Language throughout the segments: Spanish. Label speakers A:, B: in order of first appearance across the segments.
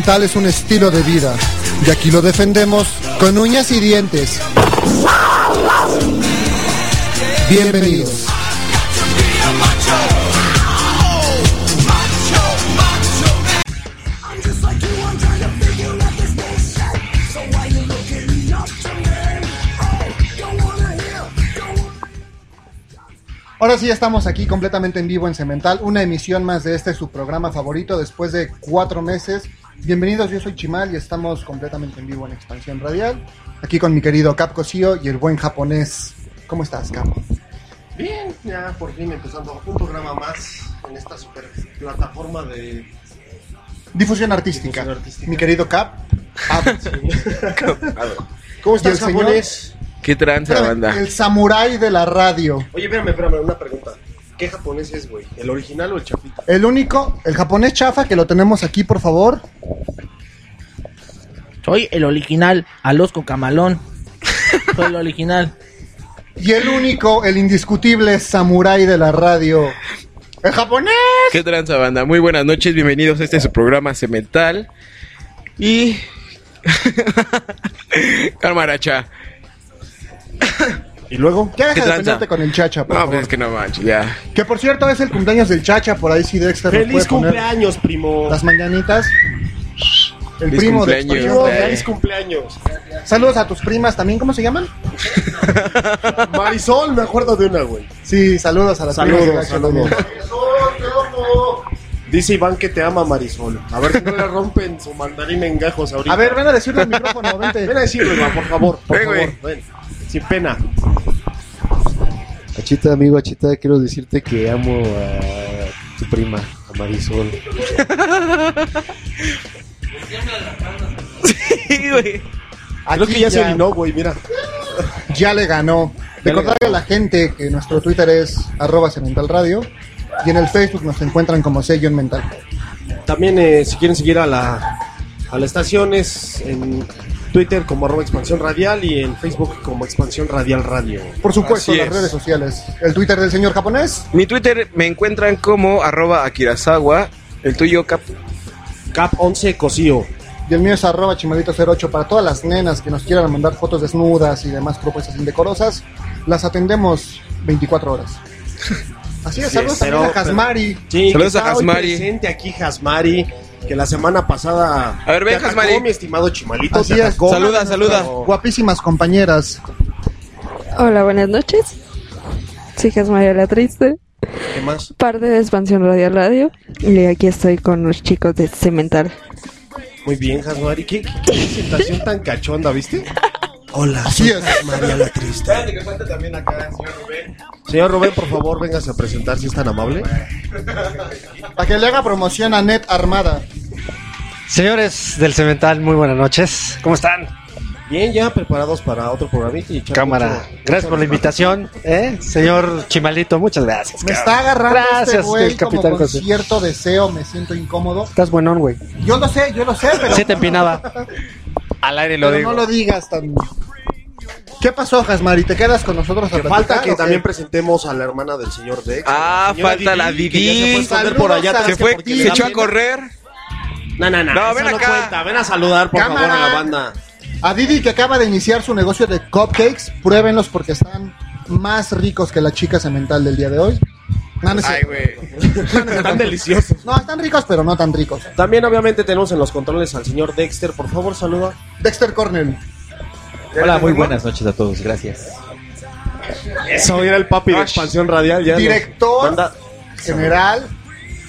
A: Ser cemental es un estilo de vida y aquí lo defendemos con uñas y dientes. Bienvenidos. Ahora sí estamos aquí completamente en vivo en Cemental, una emisión más de este su programa favorito después de cuatro meses. Bienvenidos, yo soy Chimal y estamos completamente en vivo en Expansión Radial, aquí con mi querido Cap Cosío y el buen japonés. ¿Cómo estás, Cap?
B: Bien, ya por fin empezando un programa más en esta super plataforma de
A: Difusión artística.
B: Difusión artística.
A: Mi querido Cap. Ah,
B: ¿Cómo
A: ¿Y el
B: estás,
A: señor?
B: japonés?
C: ¿Qué tranza,
A: espérame,
C: banda?
A: el samurái de la radio.
B: Oye, espérame, espérame, una pregunta. ¿Qué japonés es, güey? ¿El original o el chapito?
A: El único, el japonés chafa que lo tenemos aquí, por favor.
D: Soy el original, Alosco Camalón. Soy el original.
A: Y el único, el indiscutible samurái de la radio. El japonés.
C: ¿Qué tranza, banda? Muy buenas noches, bienvenidos a este su programa Cemental. Y. Calmaracha.
B: ¿Y luego?
A: Ya deja
C: ¿Qué
A: de pelearte con el chacha, por
C: No,
A: favor.
C: pues es que no manches, ya.
A: Que por cierto es el cumpleaños del chacha, por ahí sí Dexter nos
B: ¡Feliz
A: puede poner
B: cumpleaños, primo!
A: las mañanitas. El
C: Feliz
A: primo de
C: cumpleaños,
A: Expansión.
C: güey.
B: ¡Feliz cumpleaños!
A: Saludos a tus primas también, ¿cómo se llaman?
B: Marisol, me acuerdo de una, güey.
A: Sí, saludos a las primas de
B: Saludos,
A: Gacha
B: saludos.
A: también.
B: Dice Iván que te ama Marisol. A ver si no le rompen su mandarín en gajos ahorita.
A: A ver, ven a decirle al micrófono, vente.
B: ven a decirlo, Iván, por favor. Por
C: Ven,
B: favor, ven. Sin pena.
E: Achita, amigo, Achita, quiero decirte que amo a tu prima, a Marisol.
C: Sí, güey.
B: Creo que ya, se orinó, güey, mira.
A: ya le ganó. Recordarle a la gente que nuestro Twitter es arroba Cemental Radio y en el Facebook nos encuentran como sello mental.
B: También eh, si quieren seguir a la, a la estación es en Twitter como arroba expansión radial y en Facebook como expansión radial radio.
A: Por supuesto,
C: Así
A: las
C: es.
A: redes sociales. El Twitter del señor japonés.
C: Mi Twitter me encuentran como arroba Akirazawa. El tuyo, Cap.
B: Cap 11 Cosío.
A: Y el mío es arroba chimalito08 para todas las nenas que nos quieran mandar fotos desnudas y demás propuestas indecorosas. Las atendemos 24 horas. Así es,
B: Sí,
A: saludos
B: pero-
A: también a Hasmari.
B: Sí,
C: Saludos a Hasmari.
B: presente aquí Hasmari, que la semana pasada
C: A ver, ven, Hasmari.
B: mi estimado Chimalito.
A: Así es.
C: Saluda, saluda.
A: Guapísimas compañeras.
F: Hola, buenas noches. Soy María la Triste,
B: ¿Qué más?
F: parte de Expansión Radial Radio. Y aquí estoy con los chicos de Cemental.
B: Muy bien, Hasmari. ¿Qué, qué, qué presentación tan cachonda, viste? Hola, soy. María la Triste.
C: que falta también acá, señor Rubén.
B: Señor Rubén, por favor, véngase a presentar si es tan amable.
A: Para que le haga promoción a Net Armada.
G: Señores del Cemental, muy buenas noches. ¿Cómo están?
B: Bien, ya preparados para otro programita y
G: Cámara.
B: mucho-
G: Gracias por la invitación, ¿eh? Señor Chimalito, muchas gracias.
A: Me
G: cabrón.
A: está agarrando
G: Gracias,
A: este güey
G: el
A: como
G: Capitán
A: con
G: José.
A: cierto deseo, me siento incómodo.
G: Estás buenón, güey.
A: Yo lo sé, yo lo sé, pero,
G: Sí te empinaba. Al aire lo
A: pero
G: digo.
A: no lo digas tan... ¿Qué pasó, Hasmari? ¿Te quedas con nosotros a
B: Que
A: platicar
B: falta que también presentemos a la hermana del señor Dex.
C: Ah,
B: señora
C: falta la
B: que ya
C: Didi.
B: se fue a por allá
C: Se fue, echó a correr.
B: No, no, no.
C: No, ven
B: no
C: acá.
B: cuenta. Ven a saludar, por
A: Cámara.
B: favor, a la banda.
A: A Didi que acaba de iniciar su negocio de cupcakes, pruébenlos porque están más ricos que la chica cemental del día de hoy. No, no es
C: Ay, güey.
B: Están deliciosos.
A: No, están ricos, pero no tan ricos.
B: También, obviamente, tenemos en los controles al señor Dexter. Por favor, saluda.
A: Dexter Cornell,
H: Hola, muy buenas noches a todos, gracias.
B: Eso era el papi de expansión radial. Ya nos
A: Director.
B: manda
A: general,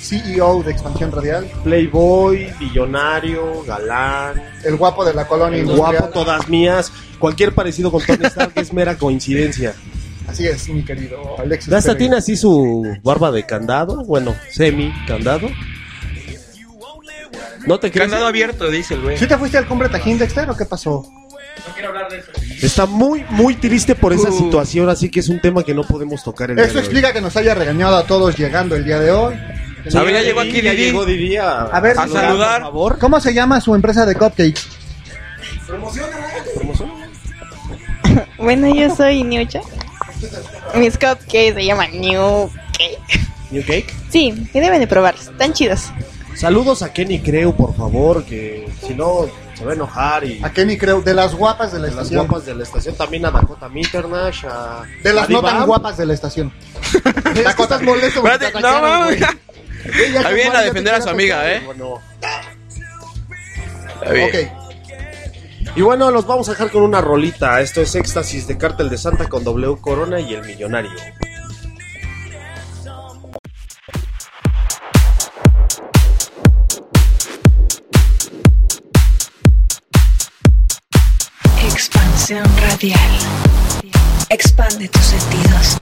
A: CEO de Expansión Radial,
B: Playboy, billonario, galán,
A: el guapo de la colonia
B: el
A: industrial.
B: guapo, todas mías. Cualquier parecido con Tony Stark es mera coincidencia.
A: Así es, mi querido Alexis.
B: ¿Hasta tiene así su barba de candado? Bueno, semi candado. ¿No te crees?
C: Candado abierto, dice el güey.
A: ¿Sí te fuiste al cumbre Tajín, Dexter, o qué pasó?
B: Está muy, muy triste por esa
A: Uh.
B: situación, así que es un tema que no podemos tocar el día
A: Eso
B: de hoy.
A: explica que nos haya regañado a todos llegando el día de hoy.
B: Sí,
C: A ver, ya llegó aquí Didi.
B: llegó Didi a,
A: A ver,
C: A saludar.
B: por favor.
A: ¿Cómo se llama su empresa de cupcakes?
I: Bueno, yo soy Niucha. Mis cupcakes se llaman New Cake.
B: New Cake.
I: Sí, que deben de probarlos. Están chidos.
B: Saludos a Kenny Creu, por favor, que si no se va a enojar y
A: A Kenny creo, de las guapas de la
B: de las
A: estación.
B: guapas de la estación, también a Dakota Minternash, a
A: De las
B: a
A: no tan guapas de la estación. Dakota estás molesto
C: Espérate,
A: te
C: no, viene
A: Juan
C: a defender a su amiga. ¿eh?
B: Bueno,
C: Está bien.
A: Ok.
B: Y bueno, los vamos a dejar con una rolita. Esto es Éxtasis de Cártel de Santa con W Corona y El Millonario.
J: Expansión radial. Expande tus sentidos.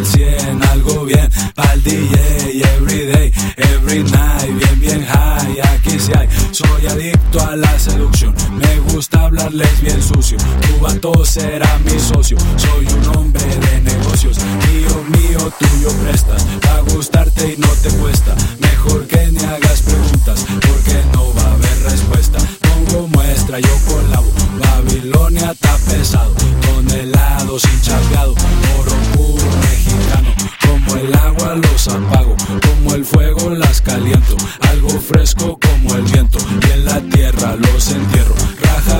K: Al 100, algo bien pa'l DJ, everyday, every night, bien, bien high, aquí sí hay, soy adicto a la seducción, me gusta hablarles bien sucio, tu vato será mi socio, soy un hombre de negocios, mío, mío, tuyo prestas, va a gustarte y no te cuesta, mejor que ni hagas preguntas, porque no va a haber respuesta, pongo muestra, yo colabo, Babilonia está pesado, tonelados sin chapeado, oro puro mexicano, como el agua los apago, como el fuego las caliento, algo fresco como el viento, y en la tierra los entierro, raja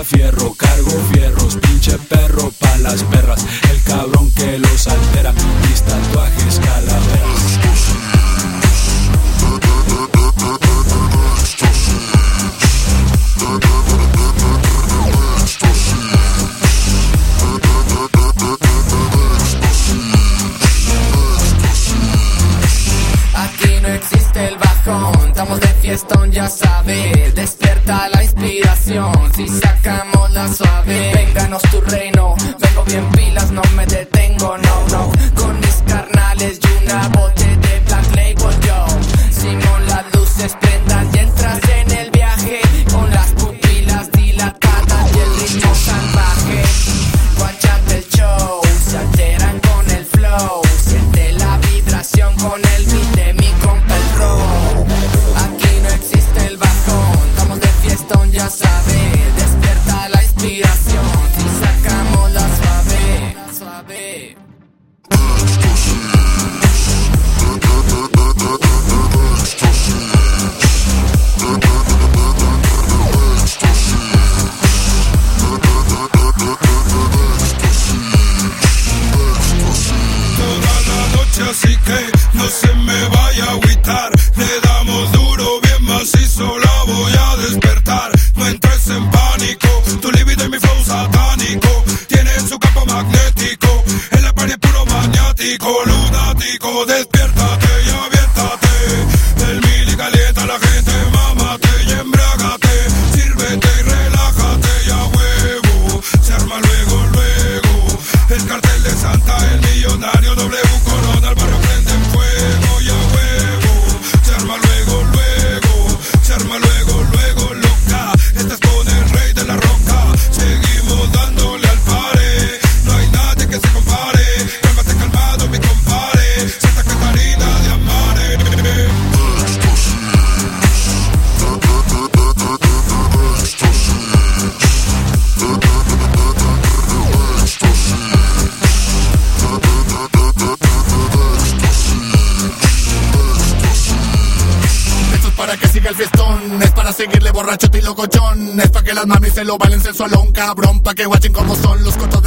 K: las
L: mamis se lo bailen sensualón, cabrón, pa' que guachen como son los cotos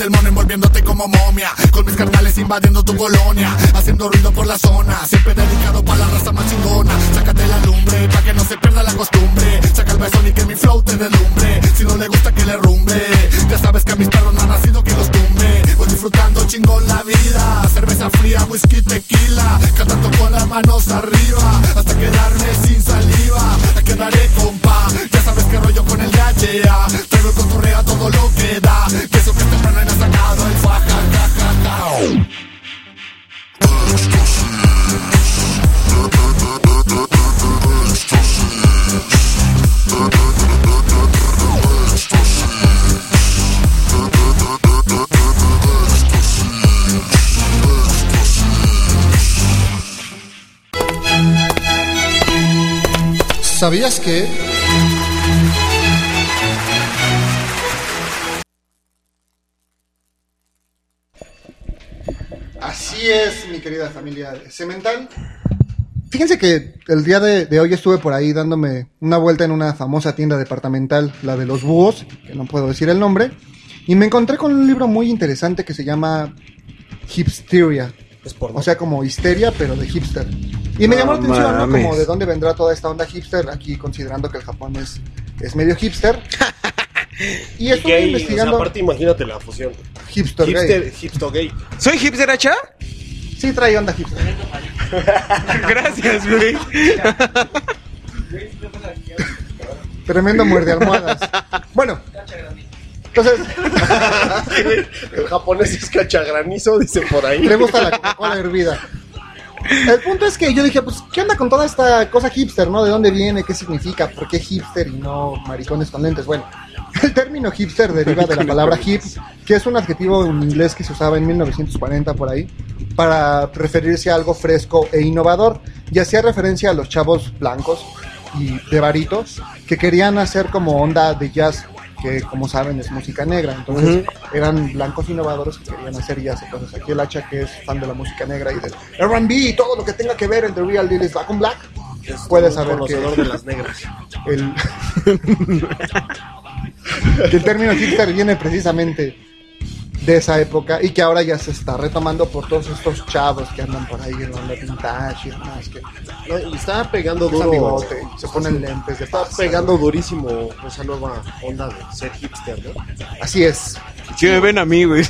L: el beat del mono envolviéndote como momia, con mis carnales invadiendo tu colonia, haciendo ruido por la zona, siempre dedicado para la raza más chingona, sácate la lumbre, pa' que no se pierda la costumbre, saca el beso y que mi flow te delumbre, si no le gusta que le rumbe, ya sabes que a mis perros no ha nacido que los tumbe, voy disfrutando chingón la vida, cerveza fría, whisky, tequila, cantando con las manos arriba, hasta quedarme sin saliva, te quedaré compa, ya sabes que rollo con el gachea, traigo el cotorreo a todo lo que da, que eso que me
A: ¿Sabías que... Así es, mi querida familia Cemental. Fíjense que el día de, de hoy estuve por ahí dándome una vuelta en una famosa tienda departamental, la de los búhos, que no puedo decir el nombre, y me encontré con un libro muy interesante que se llama Hipsteria. O sea, como histeria, pero de hipster. Y me llamó la atención, ¿no? Como de dónde vendrá toda esta onda hipster, aquí considerando que el Japón es, es medio hipster. y
B: Y
A: estuve
B: gay, o sea,
A: investigando
B: aparte imagínate la fusión.
A: hipster,
B: Hipster,
A: gay.
B: hipster gay.
C: ¿Soy hipster hacha?
A: Sí, trae onda hipster.
C: Gracias, güey.
A: Tremendo muerde almohadas. Bueno, entonces
B: El japonés es cachagranizo, dice por ahí.
A: le gusta la Coca-Cola hervida. El punto es que yo dije, pues, ¿qué onda con toda esta cosa hipster, no? ¿De dónde viene? ¿Qué significa? ¿Por qué hipster y no maricones con lentes? Bueno, el término hipster deriva de la palabra hip, que es un adjetivo en inglés que se usaba en 1940 por ahí, para referirse a algo fresco e innovador, y hacía referencia a los chavos blancos y de varitos que querían hacer como onda de jazz, que como saben es música negra, entonces eran blancos innovadores que querían hacer jazz. Entonces aquí el hacha que es fan de la música negra y del R&B y todo lo que tenga que ver en The Real Deal is Black on Black, puede
B: un
A: saber que
B: de las negras.
A: el, que el término hipster viene precisamente de esa época y que ahora ya se está retomando por todos estos chavos que andan por ahí en la onda vintage y demás, que
B: No, y está pegando duro.
A: se ponen lentes de
B: Está
A: pasta.
B: pegando durísimo esa nueva onda de ser hipster, ¿no?
A: Así es.
C: Si me ven a mí, güey.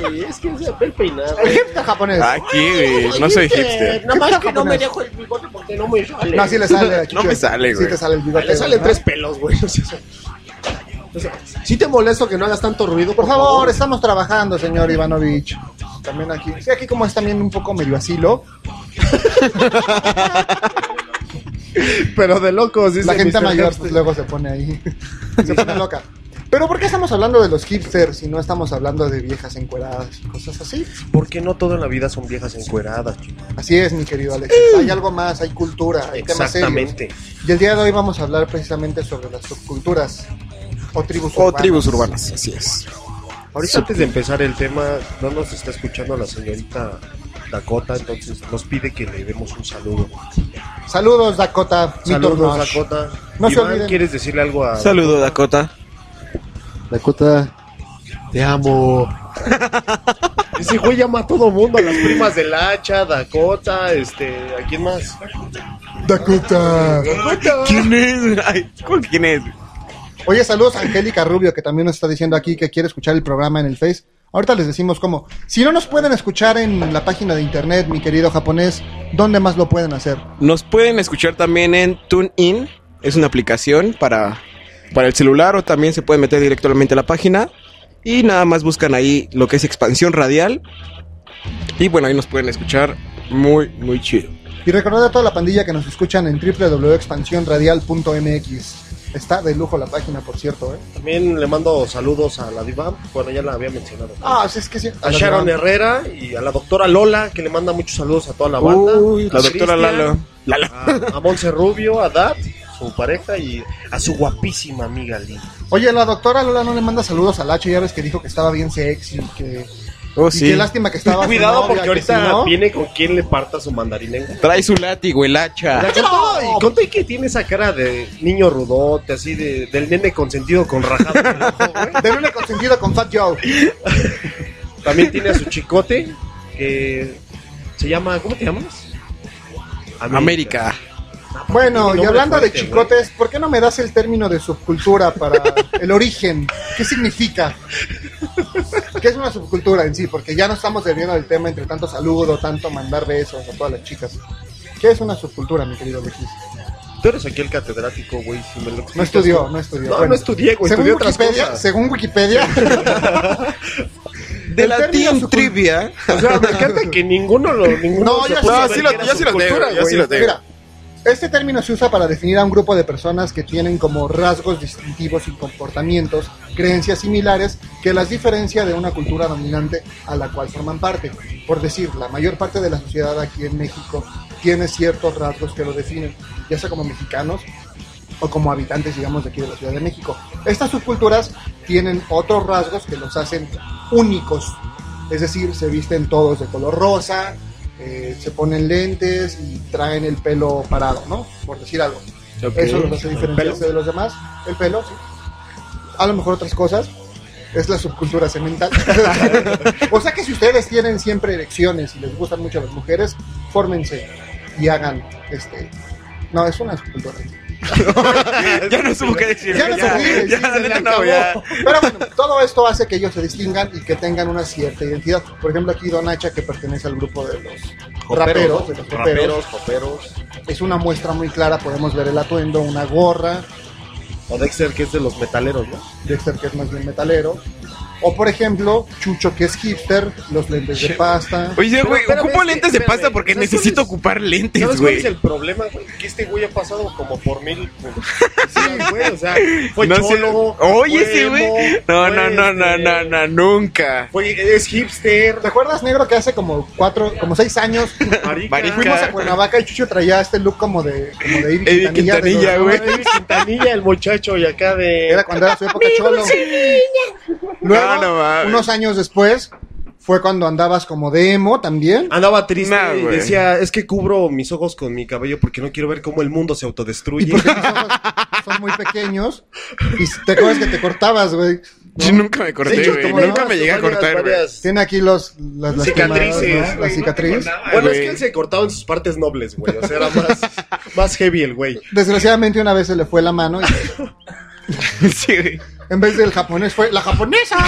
B: Güey, es que se ve el peinado.
A: El hipster japonés.
C: Aquí, güey. No soy hipster.
B: Nada más que no me dejo el bigote porque no me sale.
A: No, sí le sale aquí.
C: No me sale,
A: Sí
C: güey.
A: te sale el bigote.
B: Le salen
A: ¿no?
B: tres pelos, güey. Sí te molesto que no hagas tanto ruido,
A: Por favor, estamos trabajando, señor Ivanovich. También aquí. Sí, aquí como es también un poco medio asilo.
B: Pero de locos, dice
A: La gente
B: Mr.
A: mayor pues luego se pone ahí. se pone loca. Pero ¿por qué estamos hablando de los hipsters si no estamos hablando de viejas encueradas y cosas así?
B: ¿Por qué no todo en la vida son viejas encueradas, chico?
A: Así es, mi querido Alexis. Hay algo más, hay cultura, hay temas serios.
B: Exactamente.
A: Y el día de hoy vamos a hablar precisamente sobre las subculturas o tribus
C: O
A: urbanas.
C: tribus urbanas, así es.
B: Ahorita antes de empezar el tema, no nos está escuchando la señorita Dakota, entonces nos pide que le demos un saludo.
A: Saludos, Dakota.
B: Saludos. Dakota.
A: No se
B: Iván,
A: olviden.
B: ¿quieres decirle algo a
C: Saludo, Dakota.
E: Dakota, te amo.
B: Ese güey llama a todo mundo, a las primas del hacha, Dakota, este, ¿a quién más?
A: Dakota.
C: ¿Quién es? Ay, ¿cómo que quién es?
A: Oye, saludos a Angélica Rubio, que también nos está diciendo aquí que quiere escuchar el programa en el Face. Ahorita les decimos cómo. Si no nos pueden escuchar en la página de internet, mi querido japonés, ¿dónde más lo pueden hacer?
C: Nos pueden escuchar también en TuneIn. Es una aplicación para, para el celular o también se pueden meter directamente a la página. Y nada más buscan ahí lo que es expansión radial. Y bueno, ahí nos pueden escuchar muy, muy chido.
A: Y recordad a toda la pandilla que nos escuchan en www.expansionradial.mx. Está de lujo la página, por cierto, ¿eh?
B: También le mando saludos a la diva, bueno, ya la había mencionado.
A: Ah, sí, es que sí.
B: A Sharon Herrera y a la doctora Lola, que le manda muchos saludos a toda la banda.
C: Uy, la
B: A
C: doctora Lalo. Lalo.
B: A, a Monse Rubio, a Dad, su pareja, y a su guapísima amiga Lee.
A: Oye, la doctora Lola no le manda saludos al H, ya ves que dijo que estaba bien sexy, que...
C: Oh,
A: y
C: sí.
A: qué lástima que estaba...
B: Cuidado
A: novia,
B: porque
A: que
B: ahorita
A: si no-
B: viene con quien le parta su mandarín.
C: Trae su látigo, el hacha.
B: Con todo, y con todo y que tiene esa cara de niño rudote, así de, del nene consentido con rajado. en el ojo, güey.
A: De una consentida con Fat Joe.
B: También tiene a su chicote, que se llama, ¿cómo te llamas?
C: América.
A: Bueno, y hablando de chicotes, ¿por qué no me das el término de subcultura para el origen? ¿Qué significa? ¿Qué es una subcultura en sí? Porque ya no estamos desviando del tema entre tanto saludo, tanto mandar besos a todas las chicas. ¿Qué es una subcultura, mi querido Luis?
B: Tú eres aquí el catedrático, güey. si me lo
A: No estudió, no estudió.
B: No,
A: Bueno,
B: no estudié, güey.
A: según
B: Estudié otras
A: Wikipedia,
B: cosas.
A: según Wikipedia,
C: De
A: El
C: la
A: término
C: Team Trivia.
B: O sea, me encanta que ninguno lo. Ninguno
A: No, ya sí,
C: lo- yo sí lo tengo, yo
B: güey.
C: sí lo tengo.
A: Mira, este término se usa para definir a un grupo de personas que tienen como rasgos distintivos y comportamientos, creencias similares que las diferencia de una cultura dominante a la cual forman parte. Por decir, la mayor parte de la sociedad aquí en México tiene ciertos rasgos que lo definen, ya sea como mexicanos o como habitantes, digamos, de aquí de la Ciudad de México. Estas subculturas tienen otros rasgos que los hacen únicos, es decir, se visten todos de color rosa, eh, se ponen lentes y traen el pelo parado, ¿no? Por decir algo. Eso los hace
B: ¿El
A: diferenciarse de los demás. El pelo, sí. A lo mejor otras cosas. Es la subcultura semental. o sea que si ustedes tienen siempre erecciones y les gustan mucho las mujeres, fórmense y hagan este. No, es una subcultura.
C: ya no supo qué decir.
A: Ya no
C: ya, ya,
A: sí,
C: la neta no, ya.
A: Pero bueno, todo esto hace que ellos se distingan y que tengan una cierta identidad. Por ejemplo, aquí Don Hacha, que pertenece al grupo de los raperos, de los
B: poperos.
A: es una muestra muy clara. Podemos ver el atuendo, una gorra,
B: O Dexter, que es de los metaleros, ¿no?
A: Dexter, que es más bien metalero. O por ejemplo, Chucho, que es hipster, los lentes de pasta.
C: Oye, güey, ocupo lentes de pasta porque
B: ¿sabes
C: necesito ocupar lentes,
B: ¿Sabes cuál es
C: güey.
B: el problema, güey? Que este güey ha pasado como por mil. Sí, güey, o sea, fue cholo.
C: Oye, ese güey. No,
B: fue,
C: no, no, no,
B: este,
C: no, no, nunca.
B: Fue, es hipster.
A: ¿Te acuerdas, negro, que hace como cuatro, como seis años fuimos a Cuernavaca y Chucho traía este look como de, como de
C: Eddie
A: Quintanilla,
C: güey.
B: Quintanilla, el muchacho, y acá de.
A: Era cuando era su época cholo. Luego,
C: No, no mames.
A: unos años después, fue cuando andabas como de emo también.
B: Andaba triste
C: Nah,
B: y decía, es que cubro mis ojos con mi cabello porque no quiero ver cómo el mundo se
A: Y
B: autodestruye.
A: porque mis ojos son muy pequeños. Y te acuerdas que te cortabas, güey.
C: Yo nunca me corté, güey. Nunca me llegué a cortar, güey.
A: Tiene aquí los, las, las
B: Cicatrices. Bueno, es que él se cortaba en sus partes nobles, güey. O sea, era más, más heavy el güey.
A: Desgraciadamente una vez se le fue la mano y
C: Sí, güey.
A: En vez del japonés fue la japonesa.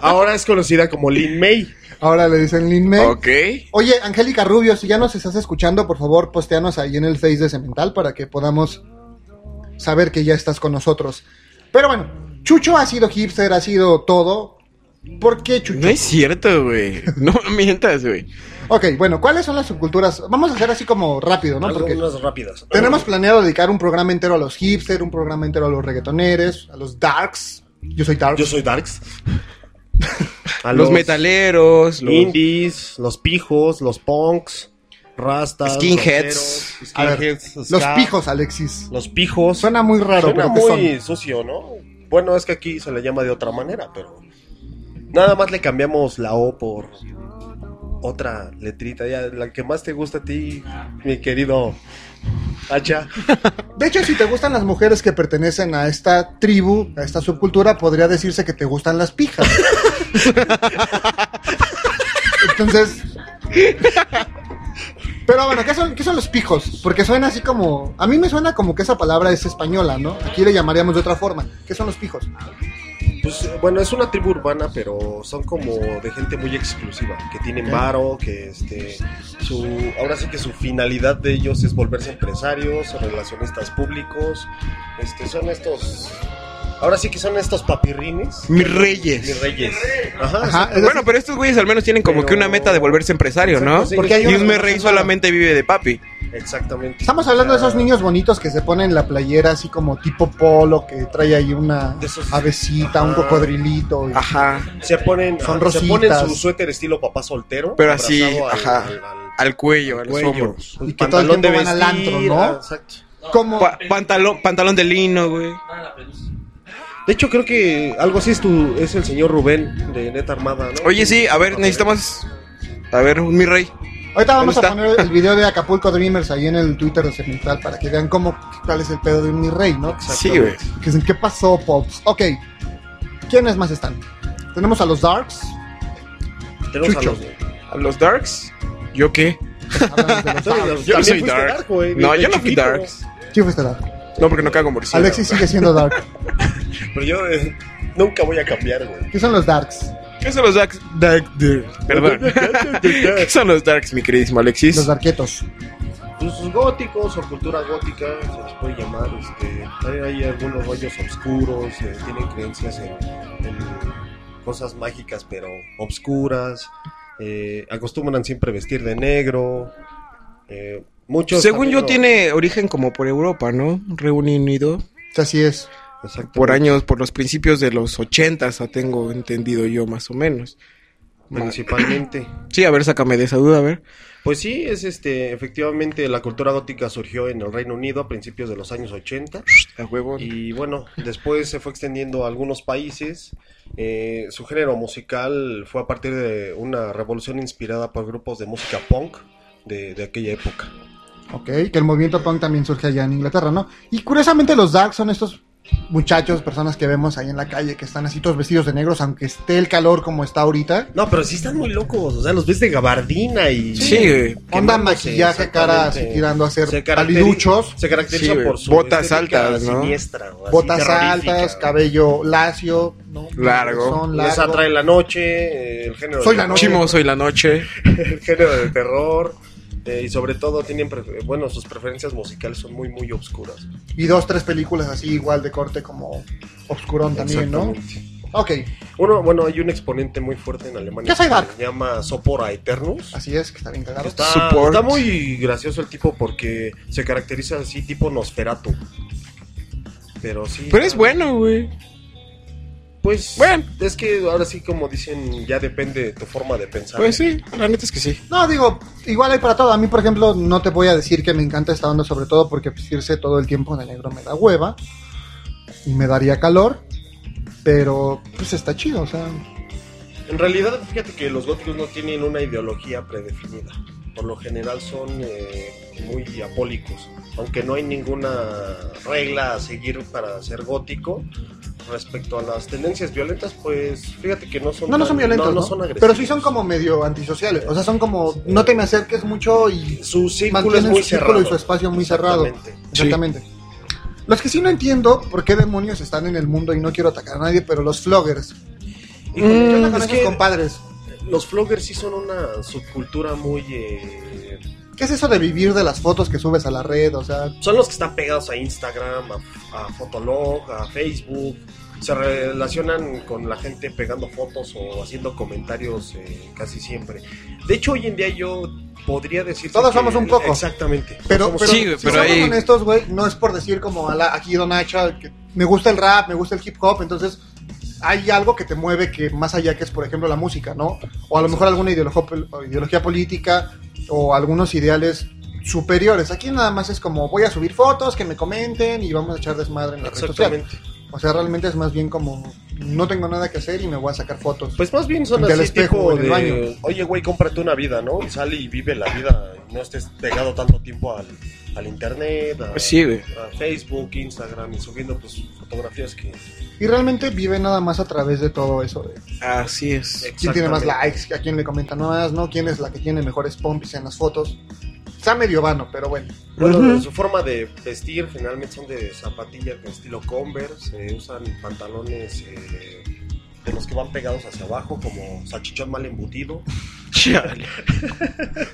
B: Ahora es conocida como Lin May.
A: Ahora le dicen Lin May.
C: Ok.
A: Oye, Angélica Rubio, si ya nos estás escuchando, por favor, posteanos ahí en el Face de Cemental para que podamos saber que ya estás con nosotros. Pero bueno, Chucho ha sido hipster, ha sido todo. ¿Por qué Chucho?
C: No es cierto, güey. No mientas, güey.
A: Ok, bueno, ¿cuáles son las subculturas? Vamos a hacer así como rápido, ¿no? Porque
B: Algunas rápidas.
A: tenemos planeado dedicar un programa entero a los hipster, un programa entero a los reggaetoneros, a los darks. Yo soy dark.
B: Yo soy Darks. A
C: Los metaleros, los...
B: indies, los pijos, los punks, rastas,
C: Skinheads.
B: rockeros,
A: A ver,
B: skinheads,
A: los
B: ska,
A: pijos, Alexis.
B: Los pijos.
A: Suena muy raro,
B: Suena
A: pero ¿qué
B: muy
A: son?
B: sucio, ¿no? Bueno, es que aquí se le llama de otra manera, pero nada más le cambiamos la O por otra letrita, ya la que más te gusta a ti, mi querido Hacha.
A: De hecho, si te gustan las mujeres que pertenecen a esta tribu, a esta subcultura, podría decirse que te gustan las pijas. Entonces. Pero bueno, ¿qué son, ¿qué son los pijos? Porque suena así como. A mí me suena como que esa palabra es española, ¿no? Aquí le llamaríamos de otra forma. ¿Qué son los pijos?
B: Pues bueno, es una tribu urbana, pero son como de gente muy exclusiva, que tienen varo, que este su ahora sí que su finalidad de ellos es volverse empresarios, relacionistas públicos. Este son estos Ahora sí que son estos papirrines.
C: Mis reyes.
B: Mis reyes. Ajá.
C: Bueno, pero estos güeyes al menos tienen como
B: Pero-
C: que una meta de volverse empresario, ¿no?
B: Exacto, sí,
A: Porque hay
C: Y un me rey solamente vive de papi.
B: Exactamente.
A: Estamos hablando de esos niños bonitos que se ponen la playera así como tipo polo, que trae ahí una
B: De esos-
A: avecita, un
B: Ah.
A: cocodrilito. y-
C: Ajá.
B: Se ponen,
A: Son
B: ajá, se ponen
A: rositas.
B: su suéter estilo papá soltero.
C: Pero así,
B: al-
C: ajá.
B: al- al-
C: Al cuello, a los
B: cuello.
C: hombros.
B: Un
A: Y que todo el
B: pantalón de
A: tiempo van al
B: vestir,
A: antro, ¿no?
B: ah, exacto.
A: Como,
C: Pa- pantalón, pantalón de lino, güey.
B: De hecho, creo que algo así es tu, es el señor Rubén de Neta Armada, ¿no?
C: Oye, sí, a ver, necesitamos. A ver, un mi rey.
A: Ahorita vamos a poner el video de Acapulco Dreamers ahí en el Twitter de Cemental para que vean cómo, cuál es el pedo de un mi rey, ¿no?
C: Sí, güey.
A: Que dicen, ¿qué pasó, Pops? Ok, ¿quiénes más están? Tenemos a los Darks,
B: Tenemos a los-
C: ¿A los Darks? ¿Yo qué?
A: hablamos de los
B: Yo-
A: Darks.
C: Yo no
B: También
C: soy Dark.
B: Dark,
C: no, yo no fui. Darks.
A: Sí, fuiste Dark.
C: No, porque no cago murciélago.
A: Alexis sigue siendo Dark.
B: Pero yo eh, nunca voy a cambiar, güey.
A: ¿Qué son los Darks?
C: ¿Qué son los Darks? Dark, Perdón. ¿Qué son los Darks, mi queridísimo Alexis?
A: Los Darquetos.
B: Pues góticos o cultura gótica, se les puede llamar. Este, hay, hay algunos rollos oscuros, eh, tienen creencias en, en cosas mágicas pero obscuras. eh, acostumbran siempre vestir de negro. eh, muchos.
C: Según yo, tiene origen como por Europa, ¿no? Reunido.
A: Así es.
C: Por años, por los principios de los ochentas, tengo entendido yo más o menos.
B: principalmente.
C: Sí, a ver, sácame de esa duda, a ver.
B: Pues sí, es este, efectivamente la cultura gótica surgió en el Reino Unido a principios de los años 80.
C: A huevo.
B: Y bueno, después se fue extendiendo a algunos países. Eh, su género musical fue a partir de una revolución inspirada por grupos de música punk de, de aquella época.
A: Ok, que el movimiento punk también surge allá en Inglaterra, ¿no? Y curiosamente los darks son estos muchachos, personas que vemos ahí en la calle que están así todos vestidos de negros, aunque esté el calor como está ahorita.
B: No, pero sí están muy locos, o sea, los ves de gabardina y...
C: Sí, güey.
A: Onda maquillaje, cara así tirando a ser
B: Se
A: paliduchos,
B: Se caracteriza
C: Sí,
B: por su
C: Botas altas, ¿no?
B: siniestra, o así
A: botas altas, cabello lacio, ¿no?
C: Largo.
A: Son
B: Les
A: largo.
B: atrae la noche, eh, el género
A: Soy
B: de
A: la noche.
C: Chimo, soy la noche.
B: el género de terror. Eh, y sobre todo tienen, prefer- bueno, sus preferencias musicales son muy, muy obscuras.
A: Y dos, tres películas así igual de corte como Obscurón también, ¿no? Ok,
B: Uno, bueno, hay un exponente muy fuerte en Alemania
A: ¿Qué soy
B: que
A: Dark?
B: se llama Sopora Eternus.
A: así es, que está bien cagado.
B: Está, muy gracioso el tipo porque se caracteriza así tipo Nosferatu. Pero sí.
C: Pero es bueno, güey.
B: Pues
C: Bueno.
B: es que ahora sí como dicen, ya depende de tu forma de pensar.
C: Pues sí, la neta es que sí.
A: No, digo, igual hay para todo. A mí, por ejemplo, no te voy a decir que me encanta esta onda, sobre todo porque vestirse todo el tiempo de negro me da hueva y me daría calor, pero pues está chido, o sea,
B: En realidad, fíjate que los góticos no tienen una ideología predefinida. Por lo general son eh, muy apólicos. Aunque no hay ninguna regla a seguir para ser gótico. Respecto a las tendencias violentas, pues fíjate que no son
A: no, no son violentos,
B: no,
A: ¿no?
B: no son agresivos.
A: pero sí son como medio antisociales, o sea, son como no te me acerques mucho y
B: su círculo es muy
A: su círculo y su espacio muy cerrado.
B: Exactamente.
A: Los que sí no entiendo por qué demonios están en el mundo y no quiero atacar a nadie, pero los floggers.
B: Y
A: ¿Qué onda
B: con- es que
A: compadres?
B: los floggers sí son una subcultura muy... eh,
A: ¿Qué es eso de vivir de las fotos que subes a la red? O sea,
B: son los que están pegados a Instagram, a, a Fotolog, a Facebook. Se relacionan con la gente pegando fotos o haciendo comentarios eh, casi siempre. De hecho, hoy en día yo podría decir...
A: Todos somos un poco.
B: Exactamente.
A: Pero,
C: Sí,
A: si
C: pero
A: somos
C: ahí-
A: honestos, güey, no es por decir como a la- aquí Don Hacha, que me gusta el rap, me gusta el hip hop, entonces hay algo que te mueve que más allá que es, por ejemplo, la música, ¿no? O a lo mejor alguna ideología, ideología política o algunos ideales superiores. Aquí nada más es como voy a subir fotos, que me comenten y vamos a echar desmadre en la red social. O sea, realmente es más bien como no tengo nada que hacer y me voy a sacar fotos.
B: Pues más bien son así
A: espejo
B: tipo de,
A: baño.
B: oye güey, cómprate una vida, ¿no? Y sale y vive la vida, no estés pegado tanto tiempo al, al internet, a,
C: Pues sí, güey.
B: a Facebook, Instagram, y subiendo pues fotografías que...
A: Y realmente vive nada más a través de todo eso de
C: Así es.
A: quién tiene más likes, a quién le comentan más, ¿no? ¿Quién es la que tiene mejores pompis en las fotos? Está medio vano, pero bueno.
B: Bueno, su forma de vestir generalmente son de zapatillas de estilo Converse, eh, usan pantalones eh, de los que van pegados hacia abajo, como salchichón mal embutido.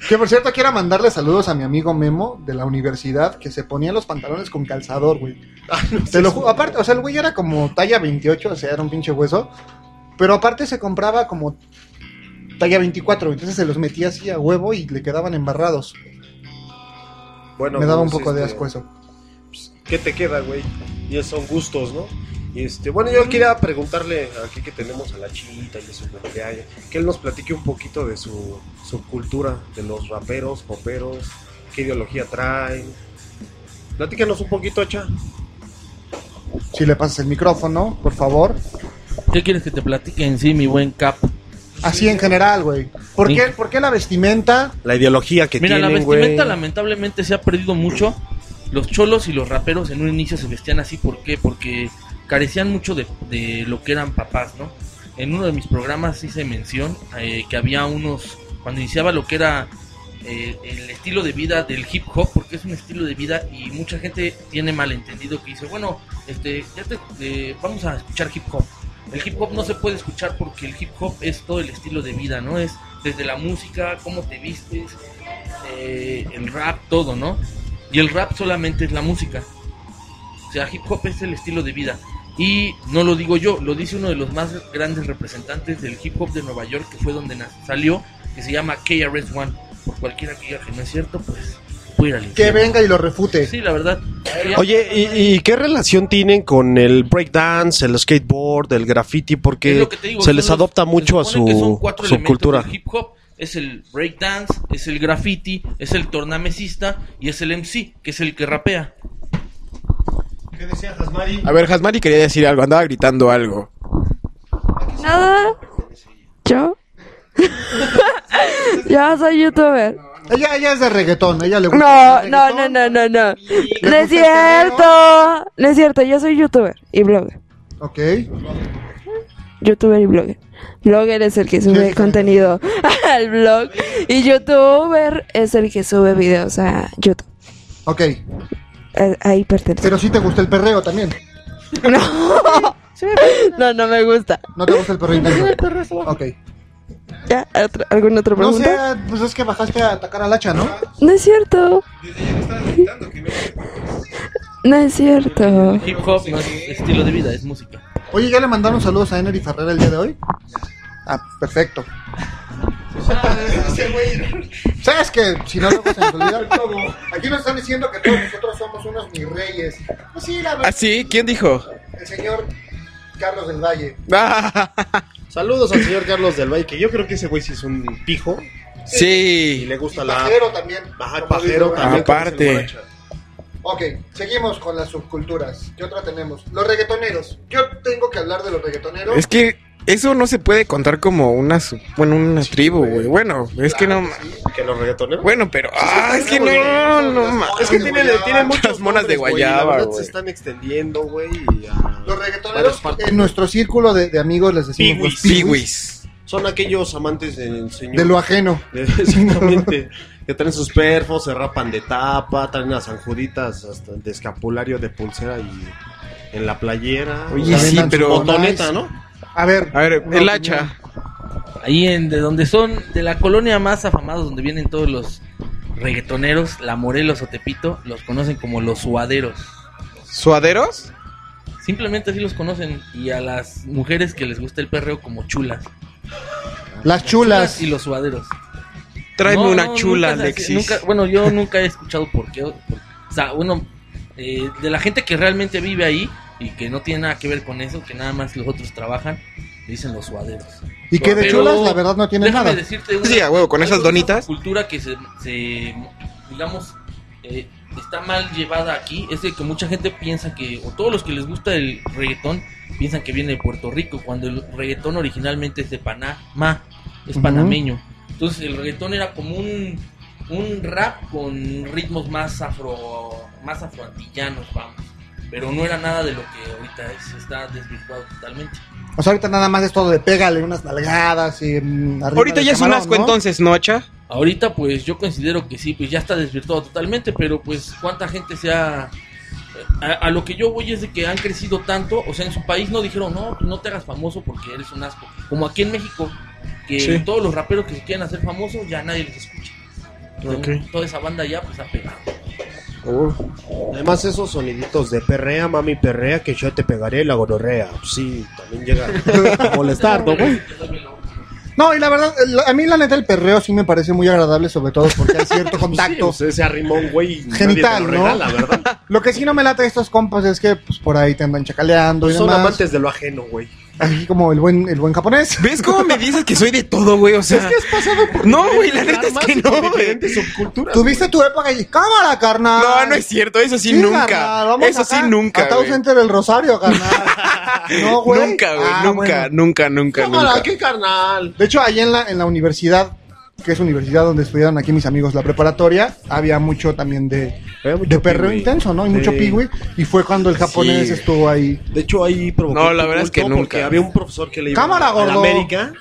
A: Que por cierto, quiero mandarle saludos a mi amigo Memo de la universidad que se ponía los pantalones con calzador, güey.
B: Ah, no
A: Te lo aparte, o sea, el güey era como talla 28, o sea, era un pinche hueso. Pero aparte se compraba como talla 24, entonces se los metía así a huevo y le quedaban embarrados.
B: Bueno,
A: Me daba un
B: pues,
A: poco de asco eso.
B: ¿Qué te queda, güey? Y son gustos, ¿no? Y este, bueno, yo quería preguntarle aquí que tenemos a la chita y de su cumpleaños, que él nos platique un poquito de su subcultura, de los raperos, poperos, qué ideología traen. Platícanos un poquito, Cha.
A: Si le pasas el micrófono, por favor.
D: ¿Qué quieres que te platique en sí, mi buen Cap?
A: Así en general, güey. ¿Por
D: Sí.
A: qué, ¿Por qué la vestimenta?
B: La ideología que
D: Mira, la
B: tienen,
D: vestimenta
B: güey.
D: lamentablemente se ha perdido mucho. Los cholos y los raperos en un inicio se vestían así, ¿por qué? Porque carecían mucho de, de lo que eran papás, ¿no? En uno de mis programas hice mención eh, que había unos, cuando iniciaba lo que era eh, el estilo de vida del hip hop, porque es un estilo de vida y mucha gente tiene malentendido que dice, bueno, este, ya te, eh, vamos a escuchar hip hop. El hip hop no se puede escuchar porque el hip hop es todo el estilo de vida, ¿no? Es desde la música, cómo te vistes, eh, el rap, todo, ¿no? Y el rap solamente es la música. O sea, hip hop es el estilo de vida. Y no lo digo yo, lo dice uno de los más grandes representantes del hip hop de Nueva York, que fue donde salió, que se llama KRS-One. Por cualquiera que diga que no es cierto, pues
A: Que
D: infierno.
A: venga y lo refute.
D: Sí, la verdad.
B: Oye, ¿y, y qué relación tienen con el breakdance, el skateboard, el graffiti? Porque
D: digo,
B: se les
D: los-
B: adopta mucho a su, su cultura.
D: del hip hop. Es el breakdance, es el graffiti, es el tornamesista y es el MC, que es el que rapea.
B: ¿Qué decías, Asmari?
C: A ver, Hasmari quería decir algo, andaba gritando algo.
F: Nada. ¿Yo? Yo soy youtuber.
A: Ella, ella es de reggaetón, ella le gusta.
F: No,
A: el
F: no, no, no, no, no. No es cierto. No es cierto, yo soy youtuber y blogger.
A: Ok.
F: Youtuber y blogger. Blogger es el que sube
A: sí,
F: contenido al blog. Y youtuber es el que sube videos a YouTube.
A: Ok.
F: Eh, Ahí pertenece.
A: Pero sí te gusta el perreo también.
F: No. No, no me gusta.
A: ¿No te gusta el perreo intenso? Ok.
F: ¿Ya? ¿Otra- ¿Alguna otra
A: No
F: pregunta?
A: sé, pues es que bajaste a atacar al hacha, ¿no?
F: No es cierto. No es cierto.
D: Hip hop no es estilo de vida, es música.
A: Oye, ¿ya le mandaron saludos a Enery Ferrera el día de hoy? Ah, perfecto. ¿Sabes que Si no, luego se nos olvida todo. Aquí nos están diciendo que todos nosotros somos unos mis reyes. Pues sí, la verdad.
C: ¿Ah, sí? ¿Quién dijo?
A: El señor Carlos del Valle.
B: Saludos al señor Carlos del Valle, que yo creo que ese güey sí es un pijo. Y
C: Sí.
B: le gusta
A: Y
B: la...
A: pajero también.
B: Ajá, pajero
A: dice,
B: también.
C: Aparte.
A: Ok, seguimos con las subculturas. ¿Qué otra tenemos? Los reggaetoneros. Yo tengo que hablar de los reggaetoneros.
C: Es que eso no se puede contar como una, su- bueno, una tribu, güey. Bueno, es que no...
B: Que los reggaetoneros.
C: Bueno, pero... Ah, es que no, no, ma-
B: Es que tienen, tienen muchas
C: Las monas de guayaba,
B: se están extendiendo, güey. y a
A: Los reggaetoneros,
B: partes.
A: en nuestro círculo de, de amigos les decimos
B: Piwis. Son aquellos amantes del señor.
A: de lo ajeno.
B: Exactamente. que traen sus perfos, se rapan de tapa, traen las anjuditas hasta de escapulario de pulsera y en la playera.
C: Oye,
B: O sea,
C: sí, pero-
B: botoneta, ¿no?
A: A ver.
C: A ver, el hacha.
D: Ahí en de donde son, de la colonia más afamada, donde vienen todos los reggaetoneros, la Morelos o Tepito, los conocen como los suaderos.
C: ¿Suaderos?
D: Simplemente así los conocen. Y a las mujeres que les gusta el perreo como chulas.
A: Las chulas.
D: Y los suaderos.
C: Tráeme
D: No,
C: una
D: no,
C: chula,
D: nunca
C: Alexis.
D: nunca- bueno, yo nunca he escuchado por qué. por- o sea, bueno, eh, de la gente que realmente vive ahí y que no tiene nada que ver con eso, que nada más los otros trabajan, dicen los suaderos.
A: Y que de
D: Pero
A: chulas, la verdad, no tienen
D: déjame
A: nada.
D: decirte una-
C: Sí, a huevo, con esas donitas.
D: cultura que se, se, digamos, eh, está mal llevada aquí es de que mucha gente piensa que, o todos los que les gusta el reggaetón, piensan que viene de Puerto Rico, cuando el reggaetón originalmente es de Panamá, es panameño. Entonces el reggaetón era como un, un rap con ritmos más afro, más afroantillanos, vamos. Pero no era nada de lo que ahorita es, está desvirtuado totalmente.
A: O sea, ahorita nada más es todo de pégale unas nalgadas y mm,
C: Ahorita ya es un asco
A: ¿no?
C: entonces, ¿no, hacha?
D: Ahorita pues yo considero que sí, pues ya está desvirtuado totalmente, pero pues cuánta gente se ha... A, a lo que yo voy es de que han crecido tanto, o sea, en su país no dijeron, no, pues no te hagas famoso porque eres un asco. Como aquí en México, que
C: Sí.
D: todos los raperos que se quieren hacer famosos ya nadie les escucha. Entonces. Toda esa banda ya pues ha pegado.
B: Además, esos soniditos de perrea, mami perrea, que yo te pegaré la gonorrea. Pues sí, también llega a molestar, ¿no, güey?
A: No, y la verdad, a mí la neta el perreo sí me parece muy agradable, sobre todo porque hay cierto contacto
B: Sí, pues ese arrimón, güey,
A: genital,
B: lo
A: ¿no?
B: regala, ¿verdad?
A: Lo que sí no me late de estos compas es que pues por ahí te andan chacaleando y
B: Son
A: demás.
B: amantes de lo ajeno, güey.
A: Así como el buen, el buen japonés.
C: ¿Ves cómo me dices que soy de todo, güey? O sea...
A: Es que has pasado por
C: No, güey, la neta es que no, güey.
A: Tuviste tu época y cámara, carnal.
C: No, no es cierto, eso sí, nunca.
A: carnal, vamos
C: Eso sí, nunca,
A: A Tao
C: güey.
A: Center del Rosario, carnal. no, güey.
C: Nunca, güey,
A: Ah,
C: nunca,
A: bueno.
C: nunca, nunca,
B: Cámara,
C: nunca.
B: qué carnal.
A: De hecho, ahí en la, en la universidad, que es universidad donde estudiaron aquí mis amigos la preparatoria, había mucho también de, de perreo intenso, ¿no? Y
B: Sí.
A: mucho piwi. Y fue cuando el japonés
C: Sí.
A: estuvo ahí.
B: De hecho, ahí provocó
C: No, la verdad es que
B: tumulto
C: nunca.
B: porque había un profesor que le iba
A: Cámara,
B: a la
A: gordo.
B: América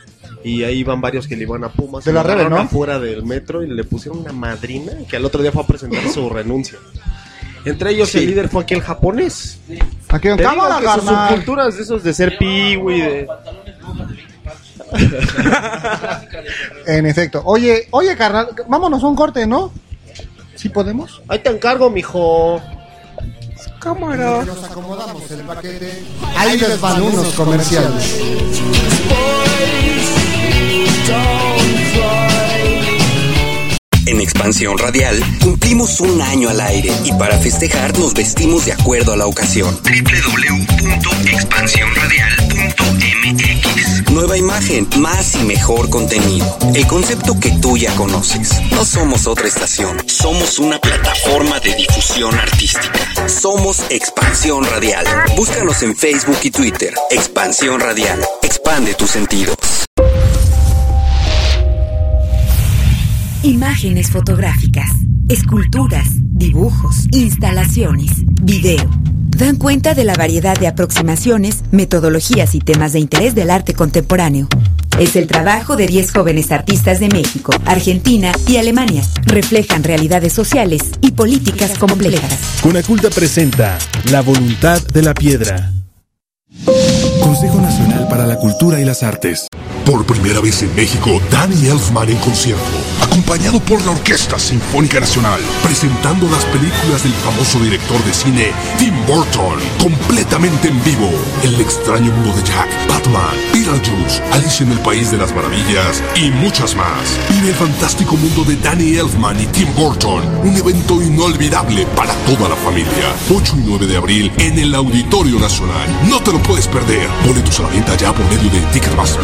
B: y ahí iban varios que le iban a Pumas.
A: De la Rebe, ¿no?
B: afuera del metro y le pusieron una madrina que al otro día fue a presentar su renuncia. Entre ellos
C: Sí.
B: el líder fue aquel japonés.
A: Aquí en
B: Te digo
A: cámara,
B: que sus
A: carnal.
B: subculturas de esos de ser piwi, de...
A: En efecto. Oye, oye, carnal, vámonos a un corte, ¿no? ¿Sí podemos?
B: Ahí te encargo, mijo.
C: Cámara.
A: Nos acomodamos el paquete. Ahí les van unos comerciales.
M: En Expansión Radial cumplimos un año al aire y para festejar nos vestimos de acuerdo a la ocasión. www.expansionradial.mx Nueva imagen, más y mejor contenido. El concepto que tú ya conoces. No somos otra estación, somos una plataforma de difusión artística. Somos Expansión Radial. Búscanos en Facebook y Twitter. Expansión Radial. Expande tus sentidos.
N: Imágenes fotográficas, esculturas, dibujos, instalaciones, video. Dan cuenta de la variedad de aproximaciones, metodologías y temas de interés del arte contemporáneo. Es el trabajo de 10 jóvenes artistas de México, Argentina y Alemania. Reflejan realidades sociales y políticas complejas.
O: Conaculta presenta La voluntad de la piedra. Consejo Nacional para la Cultura y las Artes.
P: Por primera vez en México, Danny Elfman en concierto, acompañado por la Orquesta Sinfónica Nacional, presentando las películas del famoso director de cine Tim Burton, completamente en vivo. El extraño mundo de Jack, Batman, Beetlejuice, Alice en el País de las Maravillas y muchas más. Vive el fantástico mundo de Danny Elfman y Tim Burton, un evento inolvidable para toda la familia. 8 y 9 de abril en el Auditorio Nacional. No te lo puedes perder. Boletos a la venta ya por medio de Ticketmaster.